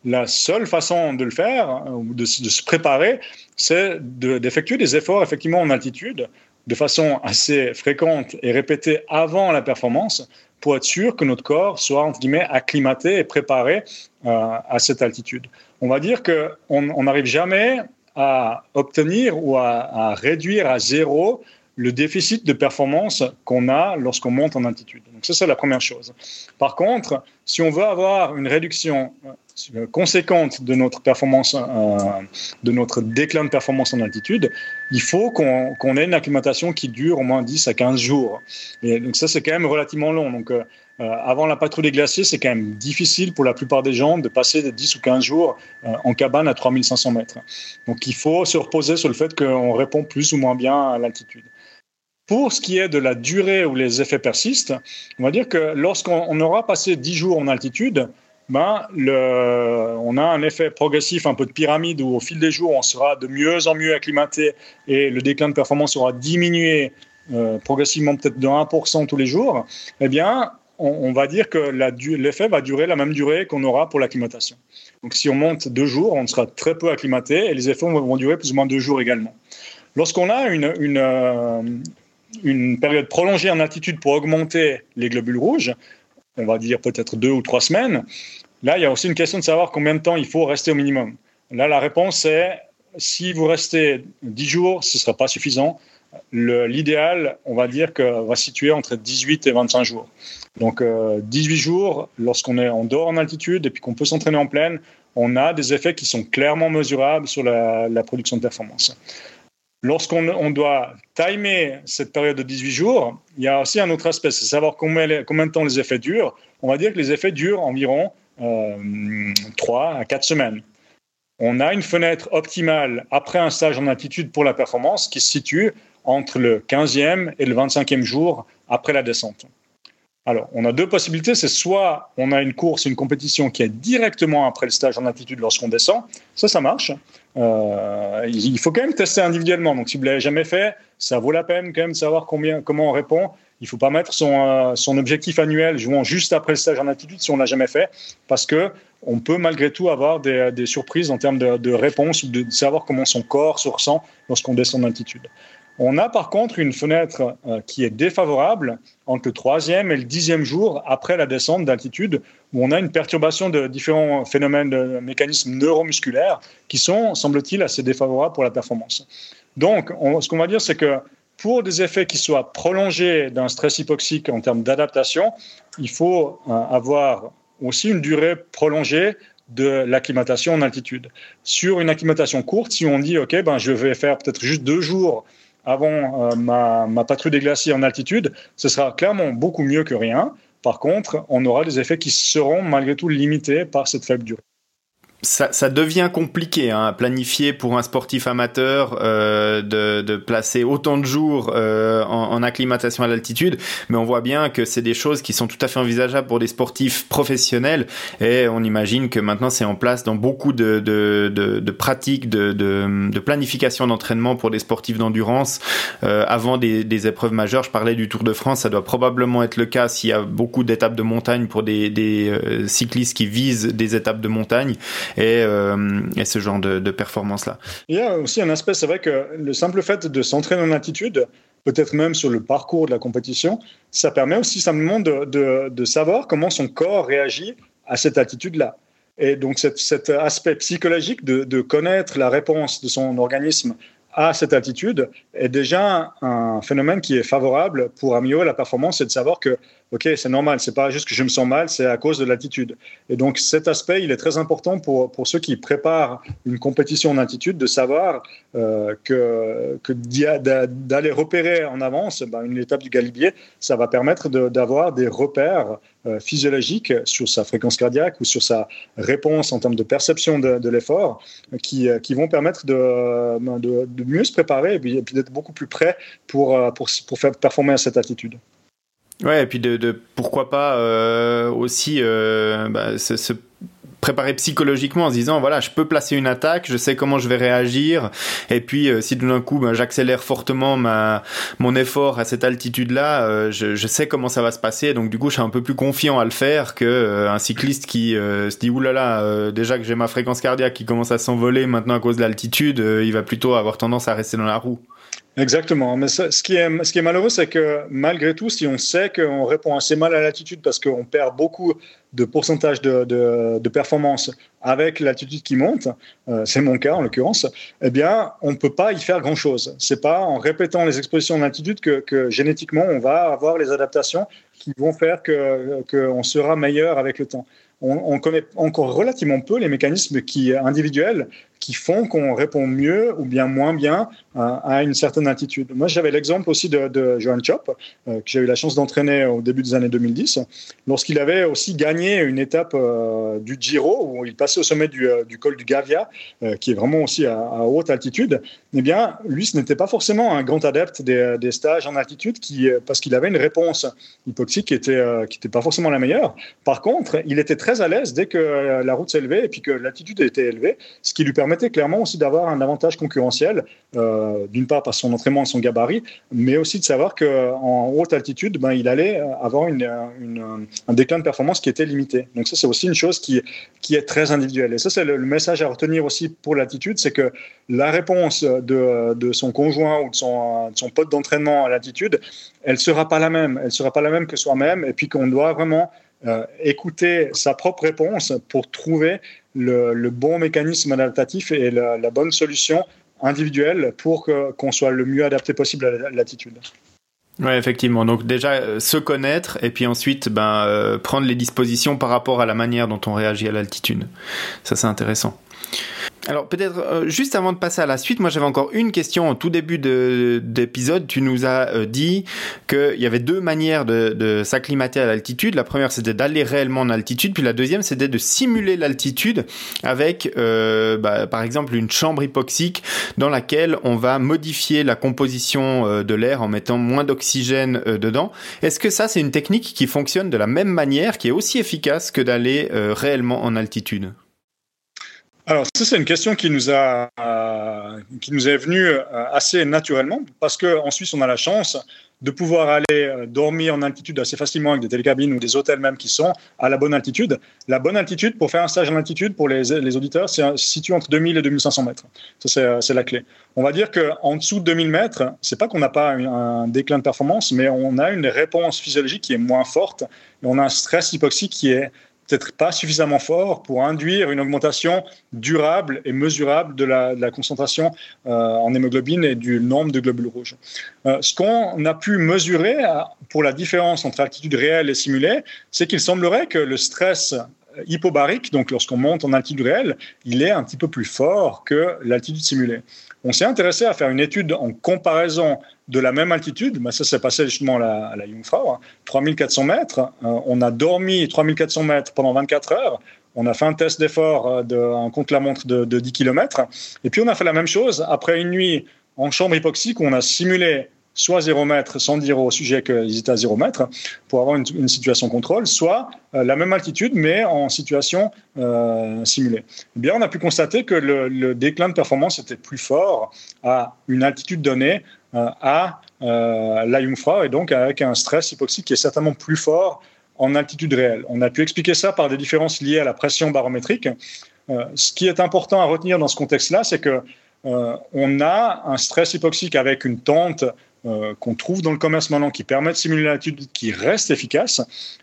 la seule façon de le faire, de, de se préparer, c'est d'effectuer des efforts effectivement en altitude de façon assez fréquente et répétée avant la performance pour être sûr que notre corps soit entre guillemets acclimaté et préparé euh, à cette altitude. On va dire qu'on n'arrive jamais à obtenir ou à, à, réduire à zéro le déficit de performance qu'on a lorsqu'on monte en altitude. Donc ça, c'est la première chose. Par contre, si on veut avoir une réduction euh, conséquente de notre performance, euh, de notre déclin de performance en altitude, il faut qu'on ait une acclimatation qui dure au moins 10 à 15 jours. Et donc ça, c'est quand même relativement long. Donc euh, avant la patrouille des glaciers, c'est quand même difficile pour la plupart des gens de passer de 10 ou 15 jours en cabane à 3500 mètres. Donc il faut se reposer sur le fait qu'on répond plus ou moins bien à l'altitude. Pour ce qui est de la durée où les effets persistent, on va dire que lorsqu'on aura passé 10 jours en altitude, ben, le, on a un effet progressif, un peu de pyramide, où au fil des jours, on sera de mieux en mieux acclimaté et le déclin de performance aura diminué euh, progressivement peut-être de 1% tous les jours, eh bien, on, va dire que l'effet va durer la même durée qu'on aura pour l'acclimatation. Donc si on monte deux jours, on sera très peu acclimaté et les effets vont, durer plus ou moins deux jours également. Lorsqu'on a une, euh, une période prolongée en altitude pour augmenter les globules rouges, on va dire peut-être deux ou trois semaines. Là, il y a aussi une question de savoir combien de temps il faut rester au minimum. Là, la réponse est si vous restez 10 jours, ce ne sera pas suffisant. L'idéal, on va dire que va situer entre 18 et 25 jours. Donc, 18 euh, jours, lorsqu'on est en dehors en altitude et puis qu'on peut s'entraîner en pleine, on a des effets qui sont clairement mesurables sur la production de performance. Lorsqu'on doit timer cette période de 18 jours, il y a aussi un autre aspect, c'est savoir combien, de temps les effets durent. On va dire que les effets durent environ euh, 3 à 4 semaines. On a une fenêtre optimale après un stage en altitude pour la performance qui se situe entre le 15e et le 25e jour après la descente. Alors, on a deux possibilités. C'est soit on a une course, une compétition qui est directement après le stage en altitude lorsqu'on descend. Ça, ça marche. Euh, il faut quand même tester individuellement. Donc, si vous ne l'avez jamais fait, ça vaut la peine quand même de savoir combien, comment on répond. Il faut pas mettre son, euh, objectif annuel jouant juste après le stage en altitude si on l'a jamais fait, parce que on peut malgré tout avoir des, surprises en termes de, de réponse, de savoir comment son corps se ressent lorsqu'on descend en altitude. On a par contre une fenêtre euh, qui est défavorable entre le troisième et le dixième jour après la descente d'altitude, où on a une perturbation de différents phénomènes de mécanismes neuromusculaires qui sont, semble-t-il, assez défavorables pour la performance. Donc, ce qu'on va dire, c'est que pour des effets qui soient prolongés d'un stress hypoxique en termes d'adaptation, il faut euh, avoir aussi une durée prolongée de l'acclimatation en altitude. Sur une acclimatation courte, si on dit, OK, ben, je vais faire peut-être juste deux jours avant euh, ma, ma, patrouille des glaciers en altitude, ce sera clairement beaucoup mieux que rien. Par contre, on aura des effets qui seront malgré tout limités par cette faible durée ça, ça, devient compliqué hein, à planifier pour un sportif amateur euh, de, de, placer autant de jours euh, en, en, acclimatation à l'altitude, mais on voit bien que c'est des choses qui sont tout à fait envisageables pour des sportifs professionnels. Et on imagine que maintenant c'est en place dans beaucoup de, de, de, pratiques de, de, planification d'entraînement pour des sportifs d'endurance euh, avant des, des, épreuves majeures. Je parlais du Tour de France, ça doit probablement être le cas s'il y a beaucoup d'étapes de montagne pour des, des euh, cyclistes qui visent des étapes de montagne et, euh, et ce genre de, performance-là. Il y a aussi un aspect, c'est vrai que le simple fait de s'entraîner en altitude, peut-être même sur le parcours de la compétition, ça permet aussi simplement de, de, savoir comment son corps réagit à cette altitude-là. Et donc cet, cet aspect psychologique de, de, connaître la réponse de son organisme à cette altitude est déjà un phénomène qui est favorable pour améliorer la performance et de savoir que ok, c'est normal, c'est pas juste que je me sens mal, c'est à cause de l'attitude. Et donc cet aspect, il est très important pour, pour ceux qui préparent une compétition en altitude de savoir euh, que, que d'aller repérer en avance ben, une étape du galibier, ça va permettre d'avoir des repères euh, physiologiques sur sa fréquence cardiaque ou sur sa réponse en termes de perception de, l'effort qui, qui vont permettre de, ben, de, de, mieux se préparer et d'être beaucoup plus prêt pour, pour, pour faire performer à cette altitude. Ouais, et puis de, de pourquoi pas euh, aussi euh, bah, se, préparer psychologiquement en se disant voilà je peux placer une attaque je sais comment je vais réagir. Et puis euh, si d'un coup bah, j'accélère fortement ma mon effort à cette altitude là je, sais comment ça va se passer. Donc du coup je suis un peu plus confiant à le faire que un cycliste qui se dit oulala déjà que j'ai ma fréquence cardiaque qui commence à s'envoler maintenant à cause de l'altitude il va plutôt avoir tendance à rester dans la roue Exactement. Mais ce, qui est, ce malheureux, c'est que malgré tout, si on sait qu'on répond assez mal à l'altitude parce qu'on perd beaucoup de pourcentage de, performance avec l'altitude qui monte, euh, c'est mon cas en l'occurrence, eh bien, on ne peut pas y faire grand-chose. C'est pas en répétant les expositions d'altitude que, que génétiquement, on va avoir les adaptations qui vont faire qu'on sera meilleur avec le temps. On, on, connaît encore relativement peu les mécanismes qui, individuels qui font qu'on répond mieux ou bien moins bien à, une certaine altitude. Moi, j'avais l'exemple aussi de, de Johan Chop, euh, que j'ai eu la chance d'entraîner au début des années 2010, lorsqu'il avait aussi gagné une étape euh, du Giro, où il passait au sommet du, euh, col du Gavia, qui est vraiment aussi à, haute altitude. Eh bien, lui, ce n'était pas forcément un grand adepte des, stages en altitude, qui, parce qu'il avait une réponse hypoxique qui était, euh, qui n'était pas forcément la meilleure. Par contre, il était très à l'aise dès que la route s'élevait et puis que l'altitude était élevée, ce qui lui permettait permettait clairement aussi d'avoir un avantage concurrentiel, euh, d'une part par son entraînement et son gabarit, mais aussi de savoir qu'en haute altitude, ben, il allait avoir une, une, un déclin de performance qui était limité. Donc ça, c'est aussi une chose qui, qui est très individuelle. Et ça, c'est le, message à retenir aussi pour l'altitude, c'est que la réponse de, de, son conjoint ou de son, de son pote d'entraînement à l'altitude, elle sera pas la même. Elle sera pas la même que soi-même, et puis qu'on doit vraiment euh, écouter sa propre réponse pour trouver le, bon mécanisme adaptatif et la, la bonne solution individuelle pour qu'on soit le mieux adapté possible à l'attitude. Oui, effectivement. Donc déjà euh, se connaître et puis ensuite ben, euh, prendre les dispositions par rapport à la manière dont on réagit à l'altitude. Ça c'est intéressant. Alors peut-être euh, juste avant de passer à la suite, moi j'avais encore une question au tout début d'épisode. Tu nous as euh, dit qu'il y avait deux manières de, s'acclimater à l'altitude. La première c'était d'aller réellement en altitude, puis la deuxième c'était de simuler l'altitude avec euh, bah, par exemple une chambre hypoxique dans laquelle on va modifier la composition de l'air en mettant moins d'oxygène dedans. Est-ce que ça c'est une technique qui fonctionne de la même manière, qui est aussi efficace que d'aller réellement en altitude? Alors, ça, c'est une question qui nous, a, euh, qui nous est venue euh, assez naturellement, parce qu'en Suisse, on a la chance de pouvoir aller euh, dormir en altitude assez facilement avec des télécabines ou des hôtels même qui sont à la bonne altitude. La bonne altitude, pour faire un stage en altitude, pour les, les auditeurs, c'est situé entre 2000 et 2500 mètres. Ça, c'est la clé. On va dire qu'en dessous de 2000 mètres, c'est pas qu'on n'a pas un, un déclin de performance, mais on a une réponse physiologique qui est moins forte et on a un stress hypoxique qui est peut-être pas suffisamment fort pour induire une augmentation durable et mesurable de la, concentration euh, en hémoglobine et du nombre de globules rouges. Euh, ce qu'on a pu mesurer euh, pour la différence entre altitude réelle et simulée, c'est qu'il semblerait que le stress hypobarique, donc lorsqu'on monte en altitude réelle, il est un petit peu plus fort que l'altitude simulée. On s'est intéressé à faire une étude en comparaison de la même altitude. Ben ça s'est passé justement à la, la Jungfrau, 3400 hein. mètres. Euh, on a dormi 3400 mètres pendant 24 heures. On a fait un test d'effort euh, de, contre-la-montre de, de 10 km. Et puis on a fait la même chose après une nuit en chambre hypoxique on a simulé soit 0 mètre sans dire au sujet qu'ils étaient à 0 mètre pour avoir une, situation contrôle, soit euh, la même altitude mais en situation euh, simulée. Eh bien, on a pu constater que le, déclin de performance était plus fort à une altitude donnée euh, à la Jungfrau et donc avec un stress hypoxique qui est certainement plus fort en altitude réelle. On a pu expliquer ça par des différences liées à la pression barométrique. ce qui est important à retenir dans ce contexte-là, c'est que on a un stress hypoxique avec une tente euh, qu'on trouve dans le commerce maintenant qui permet de simuler l'altitude, qui reste efficace,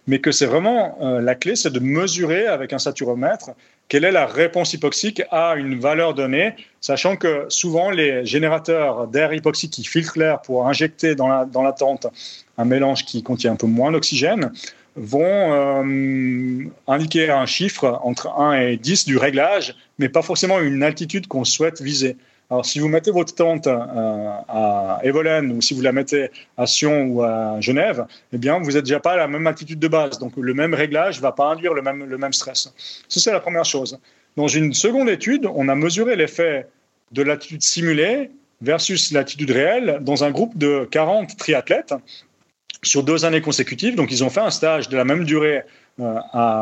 mais que c'est vraiment euh, la clé, c'est de mesurer avec un saturomètre quelle est la réponse hypoxique à une valeur donnée, sachant que souvent les générateurs d'air hypoxique qui filtrent l'air pour injecter dans la, dans la tente un mélange qui contient un peu moins d'oxygène, vont euh, indiquer un chiffre entre 1 et 10 du réglage, mais pas forcément une altitude qu'on souhaite viser. Alors, si vous mettez votre tente euh, à Evolène ou si vous la mettez à Sion ou à Genève, eh bien, vous n'êtes déjà pas à la même altitude de base. Donc, le même réglage ne va pas induire le même, stress. Ça, c'est la première chose. Dans une seconde étude, on a mesuré l'effet de l'attitude simulée versus l'attitude réelle dans un groupe de 40 triathlètes sur deux années consécutives. Donc, ils ont fait un stage de la même durée euh,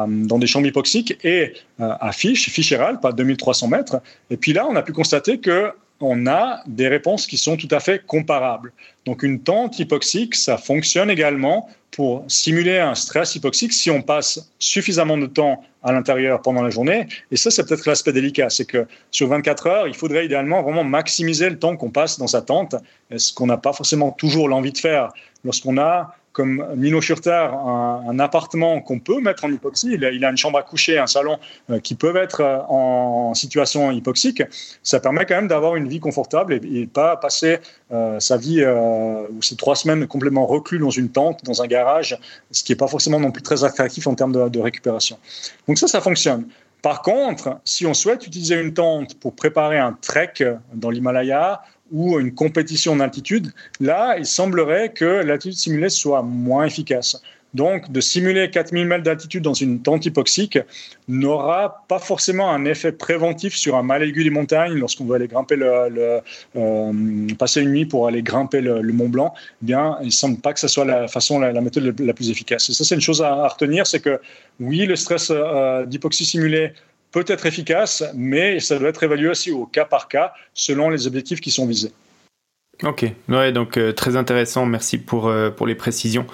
dans des chambres hypoxiques et euh, à Fiche, Ficheral, pas 2300 mètres. Et puis là, on a pu constater que on a des réponses qui sont tout à fait comparables. Donc une tente hypoxique, ça fonctionne également pour simuler un stress hypoxique si on passe suffisamment de temps à l'intérieur pendant la journée. Et ça, c'est peut-être l'aspect délicat, c'est que sur 24 heures, il faudrait idéalement vraiment maximiser le temps qu'on passe dans sa tente, ce qu'on n'a pas forcément toujours l'envie de faire lorsqu'on a comme Nino Schurter, un, appartement qu'on peut mettre en hypoxie. Il a, une chambre à coucher, un salon euh, qui peuvent être euh, en situation hypoxique. Ça permet quand même d'avoir une vie confortable et, pas passer euh, sa vie ou ses trois semaines complètement reclus dans une tente, dans un garage, ce qui n'est pas forcément non plus très attractif en termes de, de récupération. Donc ça, ça fonctionne. Par contre, si on souhaite utiliser une tente pour préparer un trek dans l'Himalaya ou une compétition d'altitude, là, il semblerait que l'altitude simulée soit moins efficace. Donc, de simuler 4000 mètres d'altitude dans une tente hypoxique n'aura pas forcément un effet préventif sur un mal aigu des montagnes lorsqu'on veut aller grimper le, euh, passer une nuit pour aller grimper le, Mont Blanc. Eh bien, il semble pas que ce soit la façon, la, méthode la plus efficace. Et ça, c'est une chose à, retenir, c'est que oui, le stress euh, d'hypoxie simulée peut être efficace, mais ça doit être évalué aussi au cas par cas selon les objectifs qui sont visés. Ok, ouais, donc euh, très intéressant. Merci pour euh, pour les précisions.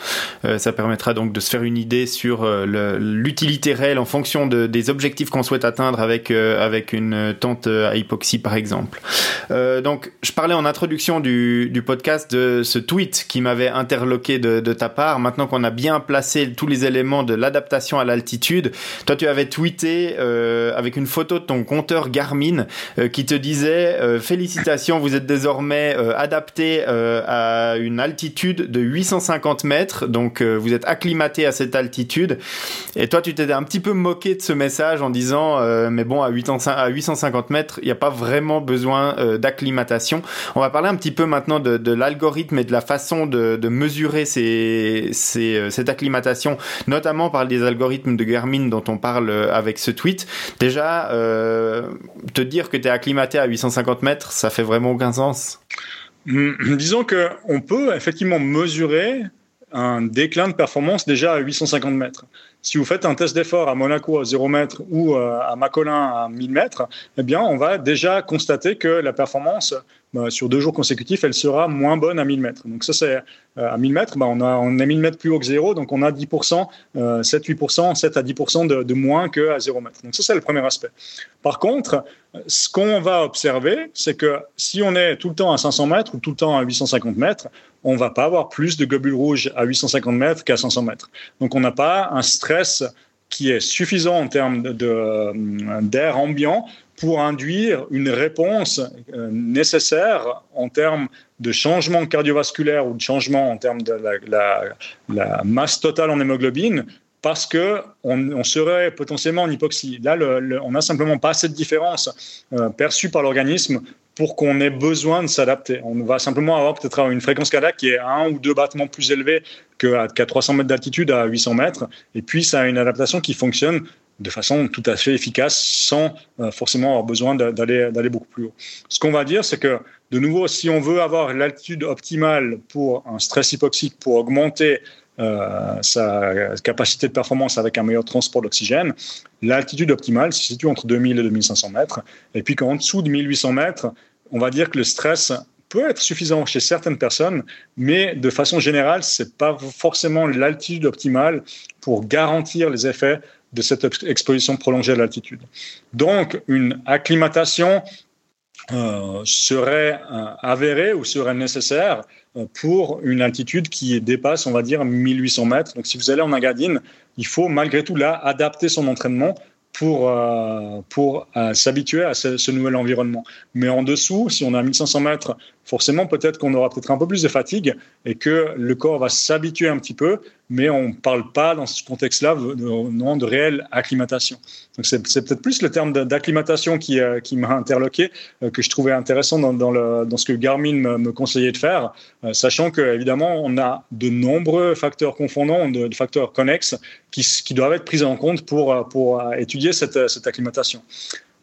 Euh, ça permettra donc de se faire une idée sur l'utilité réelle en fonction de, des objectifs qu'on souhaite atteindre avec avec une tente à hypoxie par exemple. donc, je parlais en introduction du, du podcast de ce tweet qui m'avait interloqué de, de ta part. Maintenant qu'on a bien placé tous les éléments de l'adaptation à l'altitude, toi tu avais tweeté avec une photo de ton compteur Garmin qui te disait félicitations, vous êtes désormais adapté adapté euh, à une altitude de 850 mètres, donc euh, vous êtes acclimaté à cette altitude. Et toi, tu t'étais un petit peu moqué de ce message en disant, euh, mais bon, à, 850 mètres, il n'y a pas vraiment besoin d'acclimatation. On va parler un petit peu maintenant de, l'algorithme et de la façon de, mesurer cette acclimatation, notamment par les algorithmes de Garmin dont on parle avec ce tweet. Déjà, te dire que tu es acclimaté à 850 mètres, ça fait vraiment aucun sens. Hum, disons qu'on peut effectivement mesurer un déclin de performance déjà à 850 mètres. Si vous faites un test d'effort à Monaco à 0 mètre ou euh, à Macolin à 1000 mètres, eh bien, on va déjà constater que la performance bah, sur deux jours consécutifs, elle sera moins bonne à 1000 mètres. Donc ça, c'est euh, à 1000 mètres, bah, on, a, on est 1000 mètres plus haut que zéro, donc on a 10%, 7-8%, 7 à 10% de, de moins qu'à 0 mètre. Donc ça, c'est le premier aspect. Par contre, ce qu'on va observer, c'est que si on est tout le temps à 500 mètres ou tout le temps à 850 mètres, on va pas avoir plus de globules rouges à 850 mètres qu'à 500 mètres. Donc on n'a pas un stress qui est suffisant en termes euh, d'air ambiant pour induire une réponse euh, nécessaire en termes de changement cardiovasculaire ou de changement en termes de la, masse totale en hémoglobine parce que on, serait potentiellement en hypoxie. Là, on n'a simplement pas cette différence euh, perçue par l'organisme pour qu'on ait besoin de s'adapter. On va simplement avoir peut-être une fréquence cardiaque qui est un ou deux battements plus élevée qu'à 300 mètres d'altitude à 800 mètres. Et puis, ça a une adaptation qui fonctionne de façon tout à fait efficace sans euh, forcément avoir besoin d'aller beaucoup plus haut. Ce qu'on va dire, c'est que, de nouveau, si on veut avoir l'altitude optimale pour un stress hypoxique, pour augmenter euh, sa capacité de performance avec un meilleur transport d'oxygène, l'altitude optimale se situe entre 2000 et 2500 mètres. Et puis qu'en dessous de 1800 mètres, on va dire que le stress peut être suffisant chez certaines personnes, mais de façon générale, c'est pas forcément l'altitude optimale pour garantir les effets de cette exposition prolongée à l'altitude. Donc, une acclimatation euh, serait euh, avérée ou serait nécessaire euh, pour une altitude qui dépasse, on va dire, 1800 mètres. Donc, si vous allez en Agadine, il faut malgré tout là adapter son entraînement pour, pour s'habituer à ce, ce, nouvel environnement. Mais en dessous, si on a 1500 mètres forcément, peut-être qu'on aura peut-être un peu plus de fatigue et que le corps va s'habituer un petit peu, mais on ne parle pas dans ce contexte-là de, de, de réelle acclimatation. Donc c'est, peut-être plus le terme d'acclimatation qui, euh, qui m'a interloqué, euh, que je trouvais intéressant dans, ce que Garmin me, conseillait de faire, euh, sachant qu'évidemment, on a de nombreux facteurs confondants, de, facteurs connexes, qui, doivent être pris en compte pour, étudier cette acclimatation.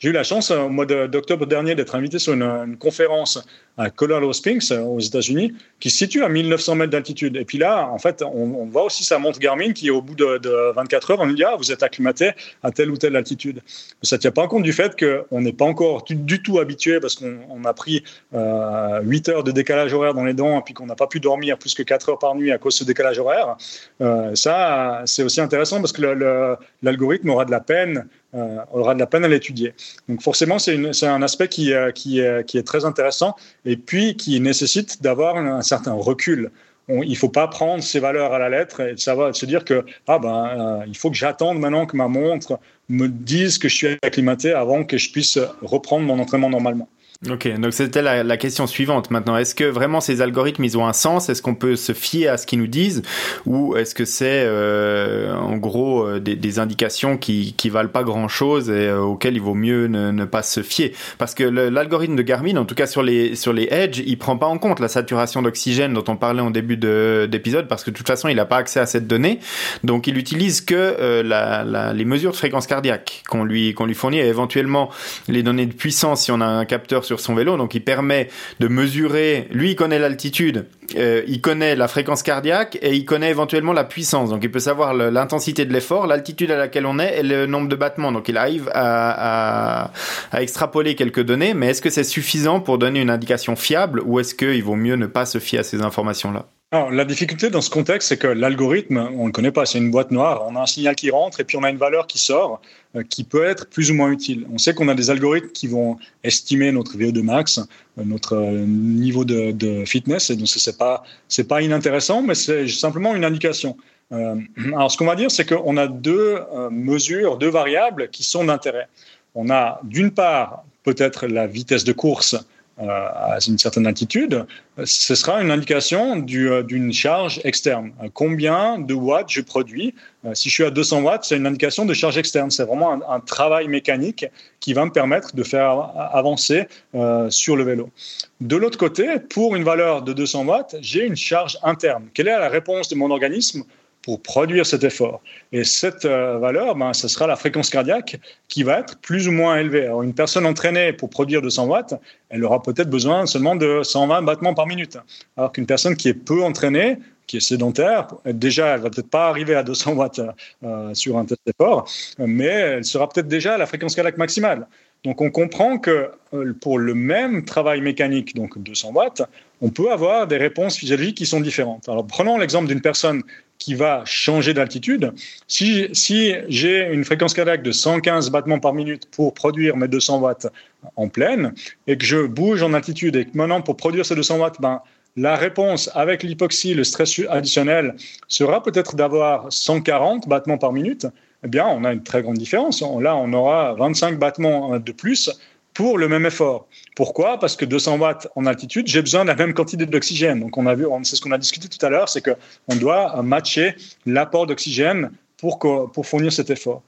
J'ai eu la chance au mois d'octobre dernier d'être invité sur une, conférence à Colorado Springs aux États-Unis qui se situe à 1900 mètres d'altitude. Et puis là, en fait, on, voit aussi sa montre Garmin qui, au bout de, 24 heures, on nous dit ah, vous êtes acclimaté à telle ou telle altitude. Ça ne tient pas compte du fait qu'on n'est pas encore du, tout habitué parce qu'on a pris euh, 8 heures de décalage horaire dans les dents et puis qu'on n'a pas pu dormir plus que 4 heures par nuit à cause de ce décalage horaire. Euh, ça, c'est aussi intéressant parce que l'algorithme aura de la peine euh, aura de la peine à l'étudier. Donc forcément, c'est un aspect qui, euh, qui, est très intéressant et puis qui nécessite d'avoir un, certain recul. il ne faut pas prendre ces valeurs à la lettre et se dire que ah ben, euh, il faut que j'attende maintenant que ma montre me dise que je suis acclimaté avant que je puisse reprendre mon entraînement normalement. Ok, donc c'était la, question suivante maintenant. Est-ce que vraiment ces algorithmes, ils ont un sens? Est-ce qu'on peut se fier à ce qu'ils nous disent? Ou est-ce que c'est euh, en gros euh, des, indications qui, qui valent pas grand-chose et euh, auxquelles il vaut mieux ne, pas se fier? Parce que l'algorithme de Garmin, en tout cas sur les, sur les Edge, il prend pas en compte la saturation d'oxygène dont on parlait en début d'épisode parce que de toute façon, il n'a pas accès à cette donnée. Donc il utilise que la, les mesures de fréquence cardiaque qu'on lui, qu'on lui fournit et éventuellement les données de puissance si on a un capteur sur son vélo, donc il permet de mesurer. Lui, il connaît l'altitude, euh, il connaît la fréquence cardiaque et il connaît éventuellement la puissance. Donc il peut savoir l'intensité de l'effort, l'altitude à laquelle on est et le nombre de battements. Donc il arrive à, extrapoler quelques données, mais est-ce que c'est suffisant pour donner une indication fiable ou est-ce qu'il vaut mieux ne pas se fier à ces informations-là? La difficulté dans ce contexte, c'est que l'algorithme, on ne le connaît pas, c'est une boîte noire. On a un signal qui rentre et puis on a une valeur qui sort qui peut être plus ou moins utile. On sait qu'on a des algorithmes qui vont estimer notre VO2 max, euh, notre euh, niveau de, fitness, et donc ce n'est pas, pas inintéressant, mais c'est simplement une indication. alors, ce qu'on va dire, c'est qu'on a deux mesures, deux variables qui sont d'intérêt. On a d'une part peut-être la vitesse de course euh, à une certaine altitude, ce sera une indication euh, d'une charge externe. Combien de watts je produis euh, Si je suis à 200 watts, c'est une indication de charge externe. C'est vraiment un, travail mécanique qui va me permettre de faire avancer sur le vélo. De l'autre côté, pour une valeur de 200 watts, j'ai une charge interne. Quelle est la réponse de mon organisme pour produire cet effort. Et cette euh, valeur, ben, ce sera la fréquence cardiaque qui va être plus ou moins élevée. Alors, une personne entraînée pour produire 200 watts, elle aura peut-être besoin seulement de 120 battements par minute. Alors qu'une personne qui est peu entraînée, qui est sédentaire, déjà, elle va peut-être pas arriver à 200 watts euh, sur un tel effort, mais elle sera peut-être déjà à la fréquence cardiaque maximale. Donc on comprend que euh, pour le même travail mécanique, donc 200 watts, on peut avoir des réponses physiologiques qui sont différentes. Alors prenons l'exemple d'une personne qui va changer d'altitude. Si, si j'ai une fréquence cardiaque de 115 battements par minute pour produire mes 200 watts en pleine et que je bouge en altitude et que maintenant pour produire ces 200 watts, ben, la réponse avec l'hypoxie, le stress additionnel, sera peut-être d'avoir 140 battements par minute. Eh bien, on a une très grande différence. Là, on aura 25 battements de plus pour le même effort. Pourquoi? Parce que 200 watts en altitude, j'ai besoin de la même quantité d'oxygène. Donc on a vu, c'est ce qu'on a discuté tout à l'heure, c'est qu'on doit matcher l'apport d'oxygène pour, pour fournir cet effort.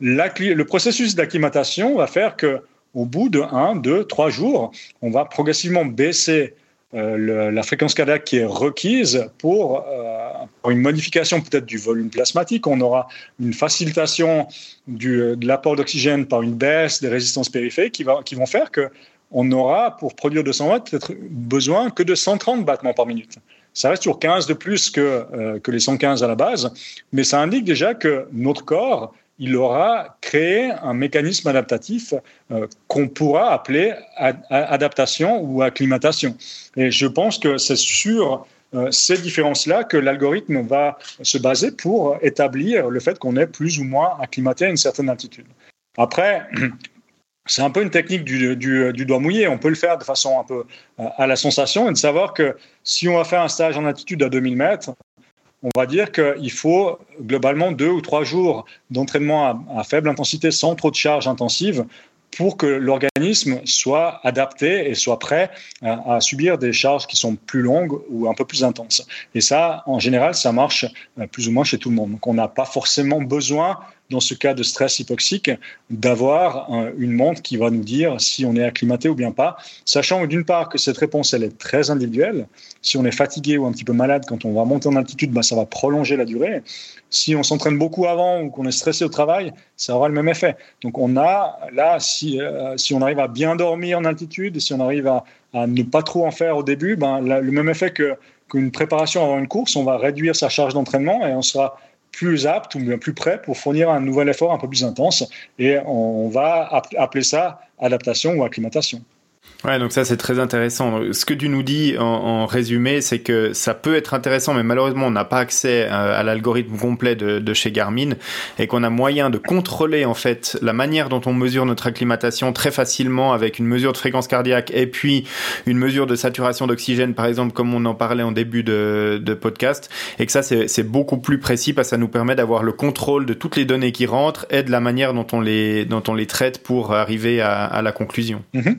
le processus d'acclimatation va faire que au bout de 1, 2, 3 jours, on va progressivement baisser euh, la fréquence cardiaque qui est requise pour, euh, une modification peut-être du volume plasmatique. On aura une facilitation de l'apport d'oxygène par une baisse des résistances périphériques qui vont faire que on aura, pour produire 200 watts, besoin que de 130 battements par minute. Ça reste toujours 15 de plus que, euh, les 115 à la base, mais ça indique déjà que notre corps il aura créé un mécanisme adaptatif euh, qu'on pourra appeler adaptation ou acclimatation. Et je pense que c'est sur euh, ces différences-là que l'algorithme va se baser pour établir le fait qu'on est plus ou moins acclimaté à une certaine altitude. Après, c'est un peu une technique du, doigt mouillé. On peut le faire de façon un peu euh, à la sensation et de savoir que si on va faire un stage en altitude à 2000 mètres, on va dire qu'il faut globalement deux ou trois jours d'entraînement à, faible intensité sans trop de charge intensive pour que l'organisme soit adapté et soit prêt à, subir des charges qui sont plus longues ou un peu plus intenses. Et ça, en général, ça marche euh, plus ou moins chez tout le monde. Donc on n'a pas forcément besoin dans ce cas de stress hypoxique, d'avoir une montre qui va nous dire si on est acclimaté ou bien pas, sachant d'une part que cette réponse, elle est très individuelle. Si on est fatigué ou un petit peu malade quand on va monter en altitude, bah, ça va prolonger la durée. Si on s'entraîne beaucoup avant ou qu'on est stressé au travail, ça aura le même effet. Donc on a là, si, euh, si on arrive à bien dormir en altitude, si on arrive à, ne pas trop en faire au début, ben, le même effet que qu'une préparation avant une course, on va réduire sa charge d'entraînement et on sera plus apte ou bien plus prêt pour fournir un nouvel effort un peu plus intense. Et on va appeler ça adaptation ou acclimatation. Ouais, donc ça c'est très intéressant. Ce que tu nous dis en, résumé, c'est que ça peut être intéressant, mais malheureusement on n'a pas accès euh, à, l'algorithme complet de, chez Garmin et qu'on a moyen de contrôler en fait la manière dont on mesure notre acclimatation très facilement avec une mesure de fréquence cardiaque et puis une mesure de saturation d'oxygène par exemple comme on en parlait en début de, podcast et que ça c'est beaucoup plus précis parce que ça nous permet d'avoir le contrôle de toutes les données qui rentrent et de la manière dont on les dont on les traite pour arriver à, la conclusion. Mm-hmm.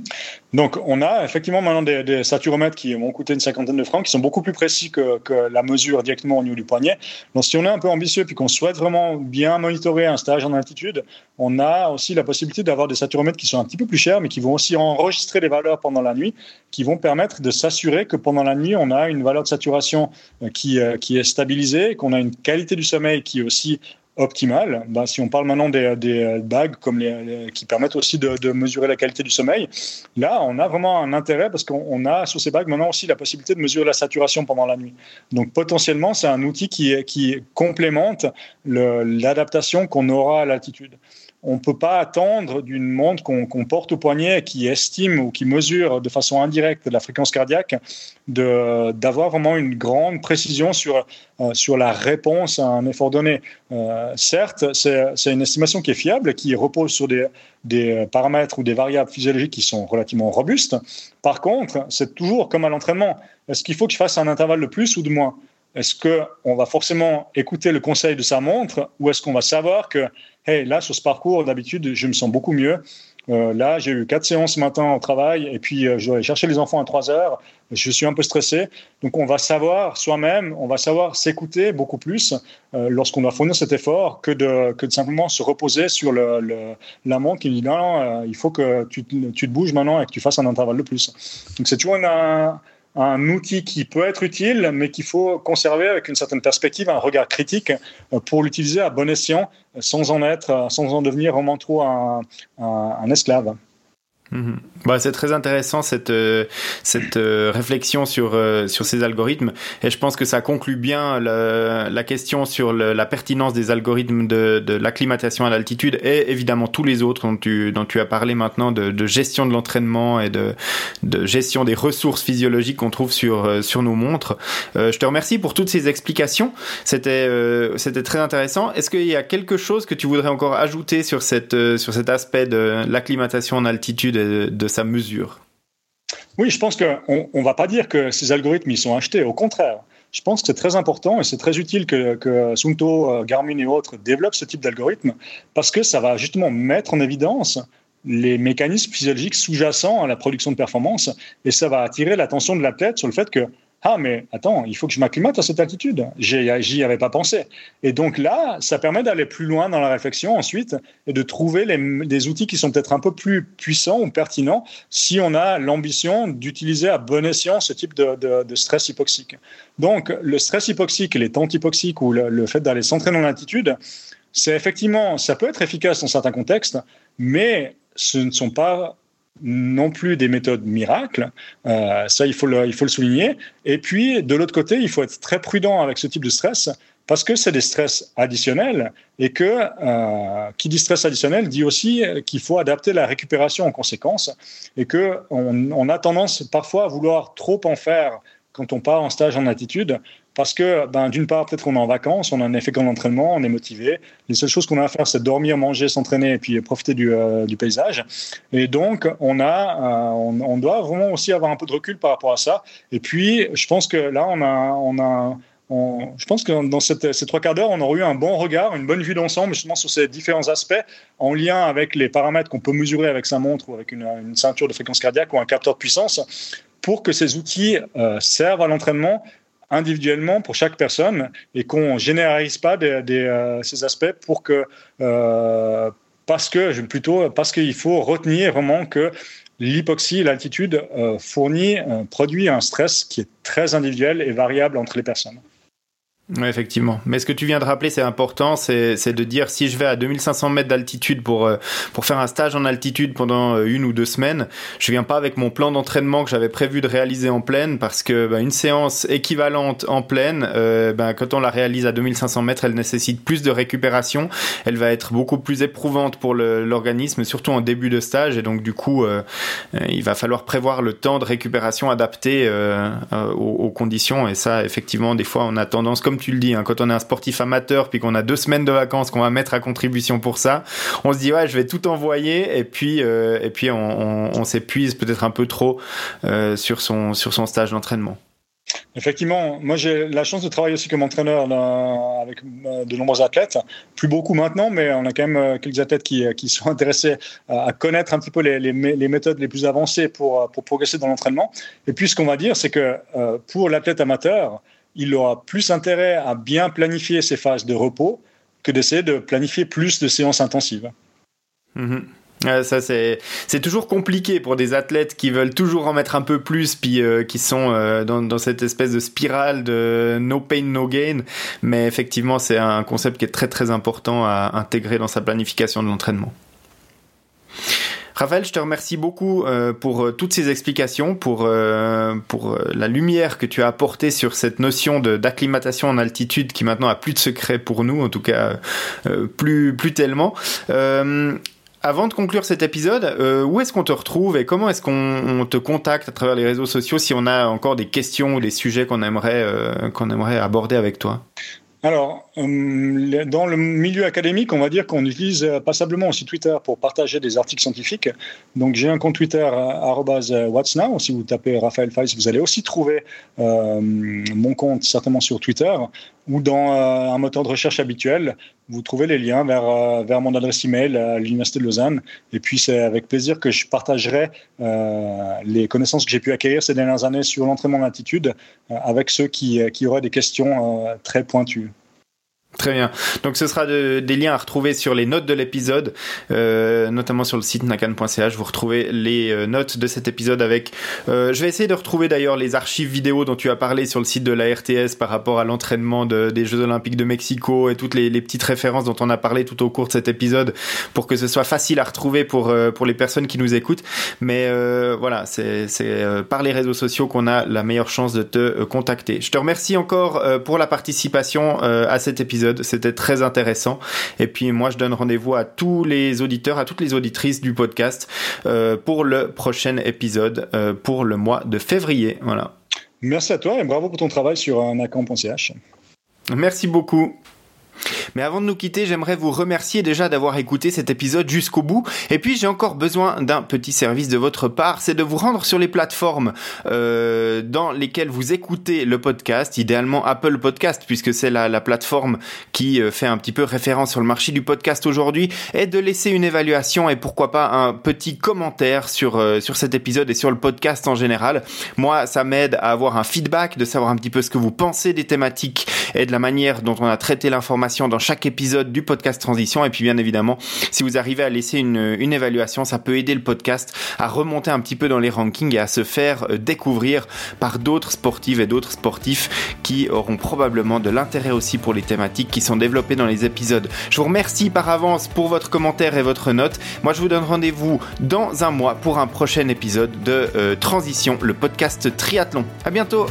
Donc, on a effectivement maintenant des, saturomètres qui vont coûter une cinquantaine de francs, qui sont beaucoup plus précis que, la mesure directement au niveau du poignet. Donc, si on est un peu ambitieux puis qu'on souhaite vraiment bien monitorer un stage en altitude, on a aussi la possibilité d'avoir des saturomètres qui sont un petit peu plus chers, mais qui vont aussi enregistrer les valeurs pendant la nuit, qui vont permettre de s'assurer que pendant la nuit, on a une valeur de saturation euh, qui, euh, qui est stabilisée, qu'on a une qualité du sommeil qui est aussi optimale. Bah, si on parle maintenant des, des bagues comme les, qui permettent aussi de, mesurer la qualité du sommeil, là, on a vraiment un intérêt parce qu'on a sur ces bagues maintenant aussi la possibilité de mesurer la saturation pendant la nuit. Donc potentiellement, c'est un outil qui, qui complémente l'adaptation qu'on aura à l'altitude on ne peut pas attendre d'une montre qu'on porte au poignet qui estime ou qui mesure de façon indirecte la fréquence cardiaque d'avoir vraiment une grande précision sur, euh, sur la réponse à un effort donné. Euh, certes, c'est une estimation qui est fiable, qui repose sur des, des paramètres ou des variables physiologiques qui sont relativement robustes. Par contre, c'est toujours comme à l'entraînement. Est-ce qu'il faut que je fasse un intervalle de plus ou de moins? Est-ce qu'on va forcément écouter le conseil de sa montre ou est-ce qu'on va savoir que, hey, là, sur ce parcours, d'habitude, je me sens beaucoup mieux. Euh, là, j'ai eu quatre séances ce matin au travail et puis euh, je dois aller chercher les enfants à trois heures. Je suis un peu stressé. Donc, on va savoir soi-même, on va savoir s'écouter beaucoup plus euh, lorsqu'on va fournir cet effort que de, que de simplement se reposer sur le, la montre qui dit non, non il faut que tu, tu, te bouges maintenant et que tu fasses un intervalle de plus. Donc, c'est toujours un un outil qui peut être utile, mais qu'il faut conserver avec une certaine perspective, un regard critique euh, pour l'utiliser à bon escient, sans en être, sans en devenir vraiment trop un esclave. Bah, c'est très intéressant cette euh, cette euh, réflexion sur euh, sur ces algorithmes et je pense que ça conclut bien la, la question sur la pertinence des algorithmes de, de l'acclimatation à l'altitude et évidemment tous les autres dont tu dont tu as parlé maintenant de, de gestion de l'entraînement et de de gestion des ressources physiologiques qu'on trouve sur sur nos montres. je te remercie pour toutes ces explications. C'était c'était très intéressant. Est-ce qu'il y a quelque chose que tu voudrais encore ajouter sur cette sur cet aspect de l'acclimatation en altitude de, sa mesure. Oui, je pense qu'on ne va pas dire que ces algorithmes ils sont achetés. Au contraire, je pense que c'est très important et c'est très utile que, que Sunto, euh, Garmin et autres développent ce type d'algorithme parce que ça va justement mettre en évidence les mécanismes physiologiques sous-jacents à la production de performance et ça va attirer l'attention de l'athlète sur le fait que ah mais attends, il faut que je m'acclimate à cette altitude. J'y avais pas pensé. Et donc là, ça permet d'aller plus loin dans la réflexion ensuite et de trouver des outils qui sont peut-être un peu plus puissants ou pertinents si on a l'ambition d'utiliser à bon escient ce type de, stress hypoxique. Donc le stress hypoxique, les tentes hypoxiques ou le, le fait d'aller s'entraîner en altitude, c'est effectivement, ça peut être efficace dans certains contextes, mais ce ne sont pas non plus des méthodes miracles. Euh, ça, il faut, le, souligner. Et puis, de l'autre côté, il faut être très prudent avec ce type de stress parce que c'est des stress additionnels et que euh, qui dit stress additionnel dit aussi qu'il faut adapter la récupération en conséquence et que on, a tendance parfois à vouloir trop en faire quand on part en stage en altitude parce que, ben, d'une part, peut-être qu'on est en vacances, on a un effet qu'en entraînement, on est motivé. Les seules choses qu'on a à faire, c'est dormir, manger, s'entraîner et puis profiter du, euh, du, paysage. Et donc, on, a, euh, on, doit vraiment aussi avoir un peu de recul par rapport à ça. Et puis, je pense que là, on a, on a je pense que dans cette, ces trois quarts d'heure, on aura eu un bon regard, une bonne vue d'ensemble, justement sur ces différents aspects, en lien avec les paramètres qu'on peut mesurer avec sa montre ou avec une, une, ceinture de fréquence cardiaque ou un capteur de puissance, pour que ces outils euh, servent à l'entraînement individuellement pour chaque personne et qu'on généralise pas euh, ces aspects pour que euh, parce que plutôt parce qu'il faut retenir vraiment que l'hypoxie, l'altitude euh, fournit, produit un stress qui est très individuel et variable entre les personnes. Oui, effectivement. Mais ce que tu viens de rappeler, c'est important, c'est de dire si je vais à 2500 mètres d'altitude pour euh, pour faire un stage en altitude pendant euh, une ou deux semaines, je viens pas avec mon plan d'entraînement que j'avais prévu de réaliser en pleine parce que bah, une séance équivalente en pleine, euh, bah, quand on la réalise à 2500 mètres, elle nécessite plus de récupération, elle va être beaucoup plus éprouvante pour l'organisme, surtout en début de stage, et donc du coup, il va falloir prévoir le temps de récupération adapté aux, aux conditions, et ça, effectivement, des fois, on a tendance, comme tu le dis, hein, quand on est un sportif amateur, puis qu'on a deux semaines de vacances qu'on va mettre à contribution pour ça, on se dit ouais, je vais tout envoyer, et puis euh, et puis on, s'épuise peut-être un peu trop euh, sur son sur son stage d'entraînement. Effectivement, moi j'ai la chance de travailler aussi comme entraîneur avec euh, de nombreux athlètes, plus beaucoup maintenant, mais on a quand même quelques athlètes qui, qui sont intéressés à, connaître un petit peu les, les, méthodes les plus avancées pour, pour progresser dans l'entraînement. Et puis ce qu'on va dire, c'est que pour l'athlète amateur, il aura plus intérêt à bien planifier ses phases de repos que d'essayer de planifier plus de séances intensives. Mhm. ça c'est c'est toujours compliqué pour des athlètes qui veulent toujours en mettre un peu plus puis euh, qui sont euh, dans, dans cette espèce de spirale de no pain no gain mais effectivement c'est un concept qui est très très important à intégrer dans sa planification de l'entraînement. Raphaël, je te remercie beaucoup euh, pour euh, toutes ces explications, pour, euh, pour la lumière que tu as apportée sur cette notion d'acclimatation en altitude qui maintenant a plus de secret pour nous, en tout cas plus, plus tellement. Avant de conclure cet épisode, où est-ce qu'on te retrouve et comment est-ce qu'on te contacte à travers les réseaux sociaux si on a encore des questions ou des sujets qu'on aimerait, qu'on aimerait aborder avec toi? Alors, euh, dans le milieu académique, on va dire qu'on utilise euh, passablement aussi Twitter pour partager des articles scientifiques. Donc, j'ai un compte Twitter euh, What's Now. Si vous tapez Raphaël Faiz, vous allez aussi trouver mon compte certainement sur Twitter ou dans un moteur de recherche habituel. Vous trouvez les liens vers, vers mon adresse email à l'Université de Lausanne. Et puis, c'est avec plaisir que je partagerai les connaissances que j'ai pu acquérir ces dernières années sur l'entraînement d'altitude avec ceux qui auraient des questions très pointues. Très bien. Donc ce sera des liens à retrouver sur les notes de l'épisode, euh, notamment sur le site nakan.ch. Vous retrouvez les euh, notes de cet épisode avec. Euh, je vais essayer de retrouver d'ailleurs les archives vidéo dont tu as parlé sur le site de la RTS par rapport à l'entraînement de, des Jeux Olympiques de Mexico et toutes les, les, petites références dont on a parlé tout au cours de cet épisode pour que ce soit facile à retrouver pour euh, pour les personnes qui nous écoutent. Mais euh, voilà, c'est par les réseaux sociaux qu'on a la meilleure chance de te contacter. Je te remercie encore pour la participation à cet épisode c'était très intéressant. Et puis moi, je donne rendez-vous à tous les auditeurs, à toutes les auditrices du podcast euh, pour le prochain épisode euh, pour le mois de février. Voilà. Merci à toi et bravo pour ton travail sur nacan.ch. Merci beaucoup. Mais avant de nous quitter, j'aimerais vous remercier déjà d'avoir écouté cet épisode jusqu'au bout. Et puis j'ai encore besoin d'un petit service de votre part, c'est de vous rendre sur les plateformes euh, dans lesquelles vous écoutez le podcast, idéalement Apple Podcast, puisque c'est la, la, plateforme qui euh, fait un petit peu référence sur le marché du podcast aujourd'hui, et de laisser une évaluation et pourquoi pas un petit commentaire sur, euh, sur cet épisode et sur le podcast en général. Moi, ça m'aide à avoir un feedback, de savoir un petit peu ce que vous pensez des thématiques et de la manière dont on a traité l'information dans chaque épisode du podcast Transition. Et puis bien évidemment, si vous arrivez à laisser une, évaluation, ça peut aider le podcast à remonter un petit peu dans les rankings et à se faire euh, découvrir par d'autres sportives et d'autres sportifs qui auront probablement de l'intérêt aussi pour les thématiques qui sont développées dans les épisodes. Je vous remercie par avance pour votre commentaire et votre note. Moi, je vous donne rendez-vous dans un mois pour un prochain épisode de euh, Transition, le podcast triathlon. À bientôt!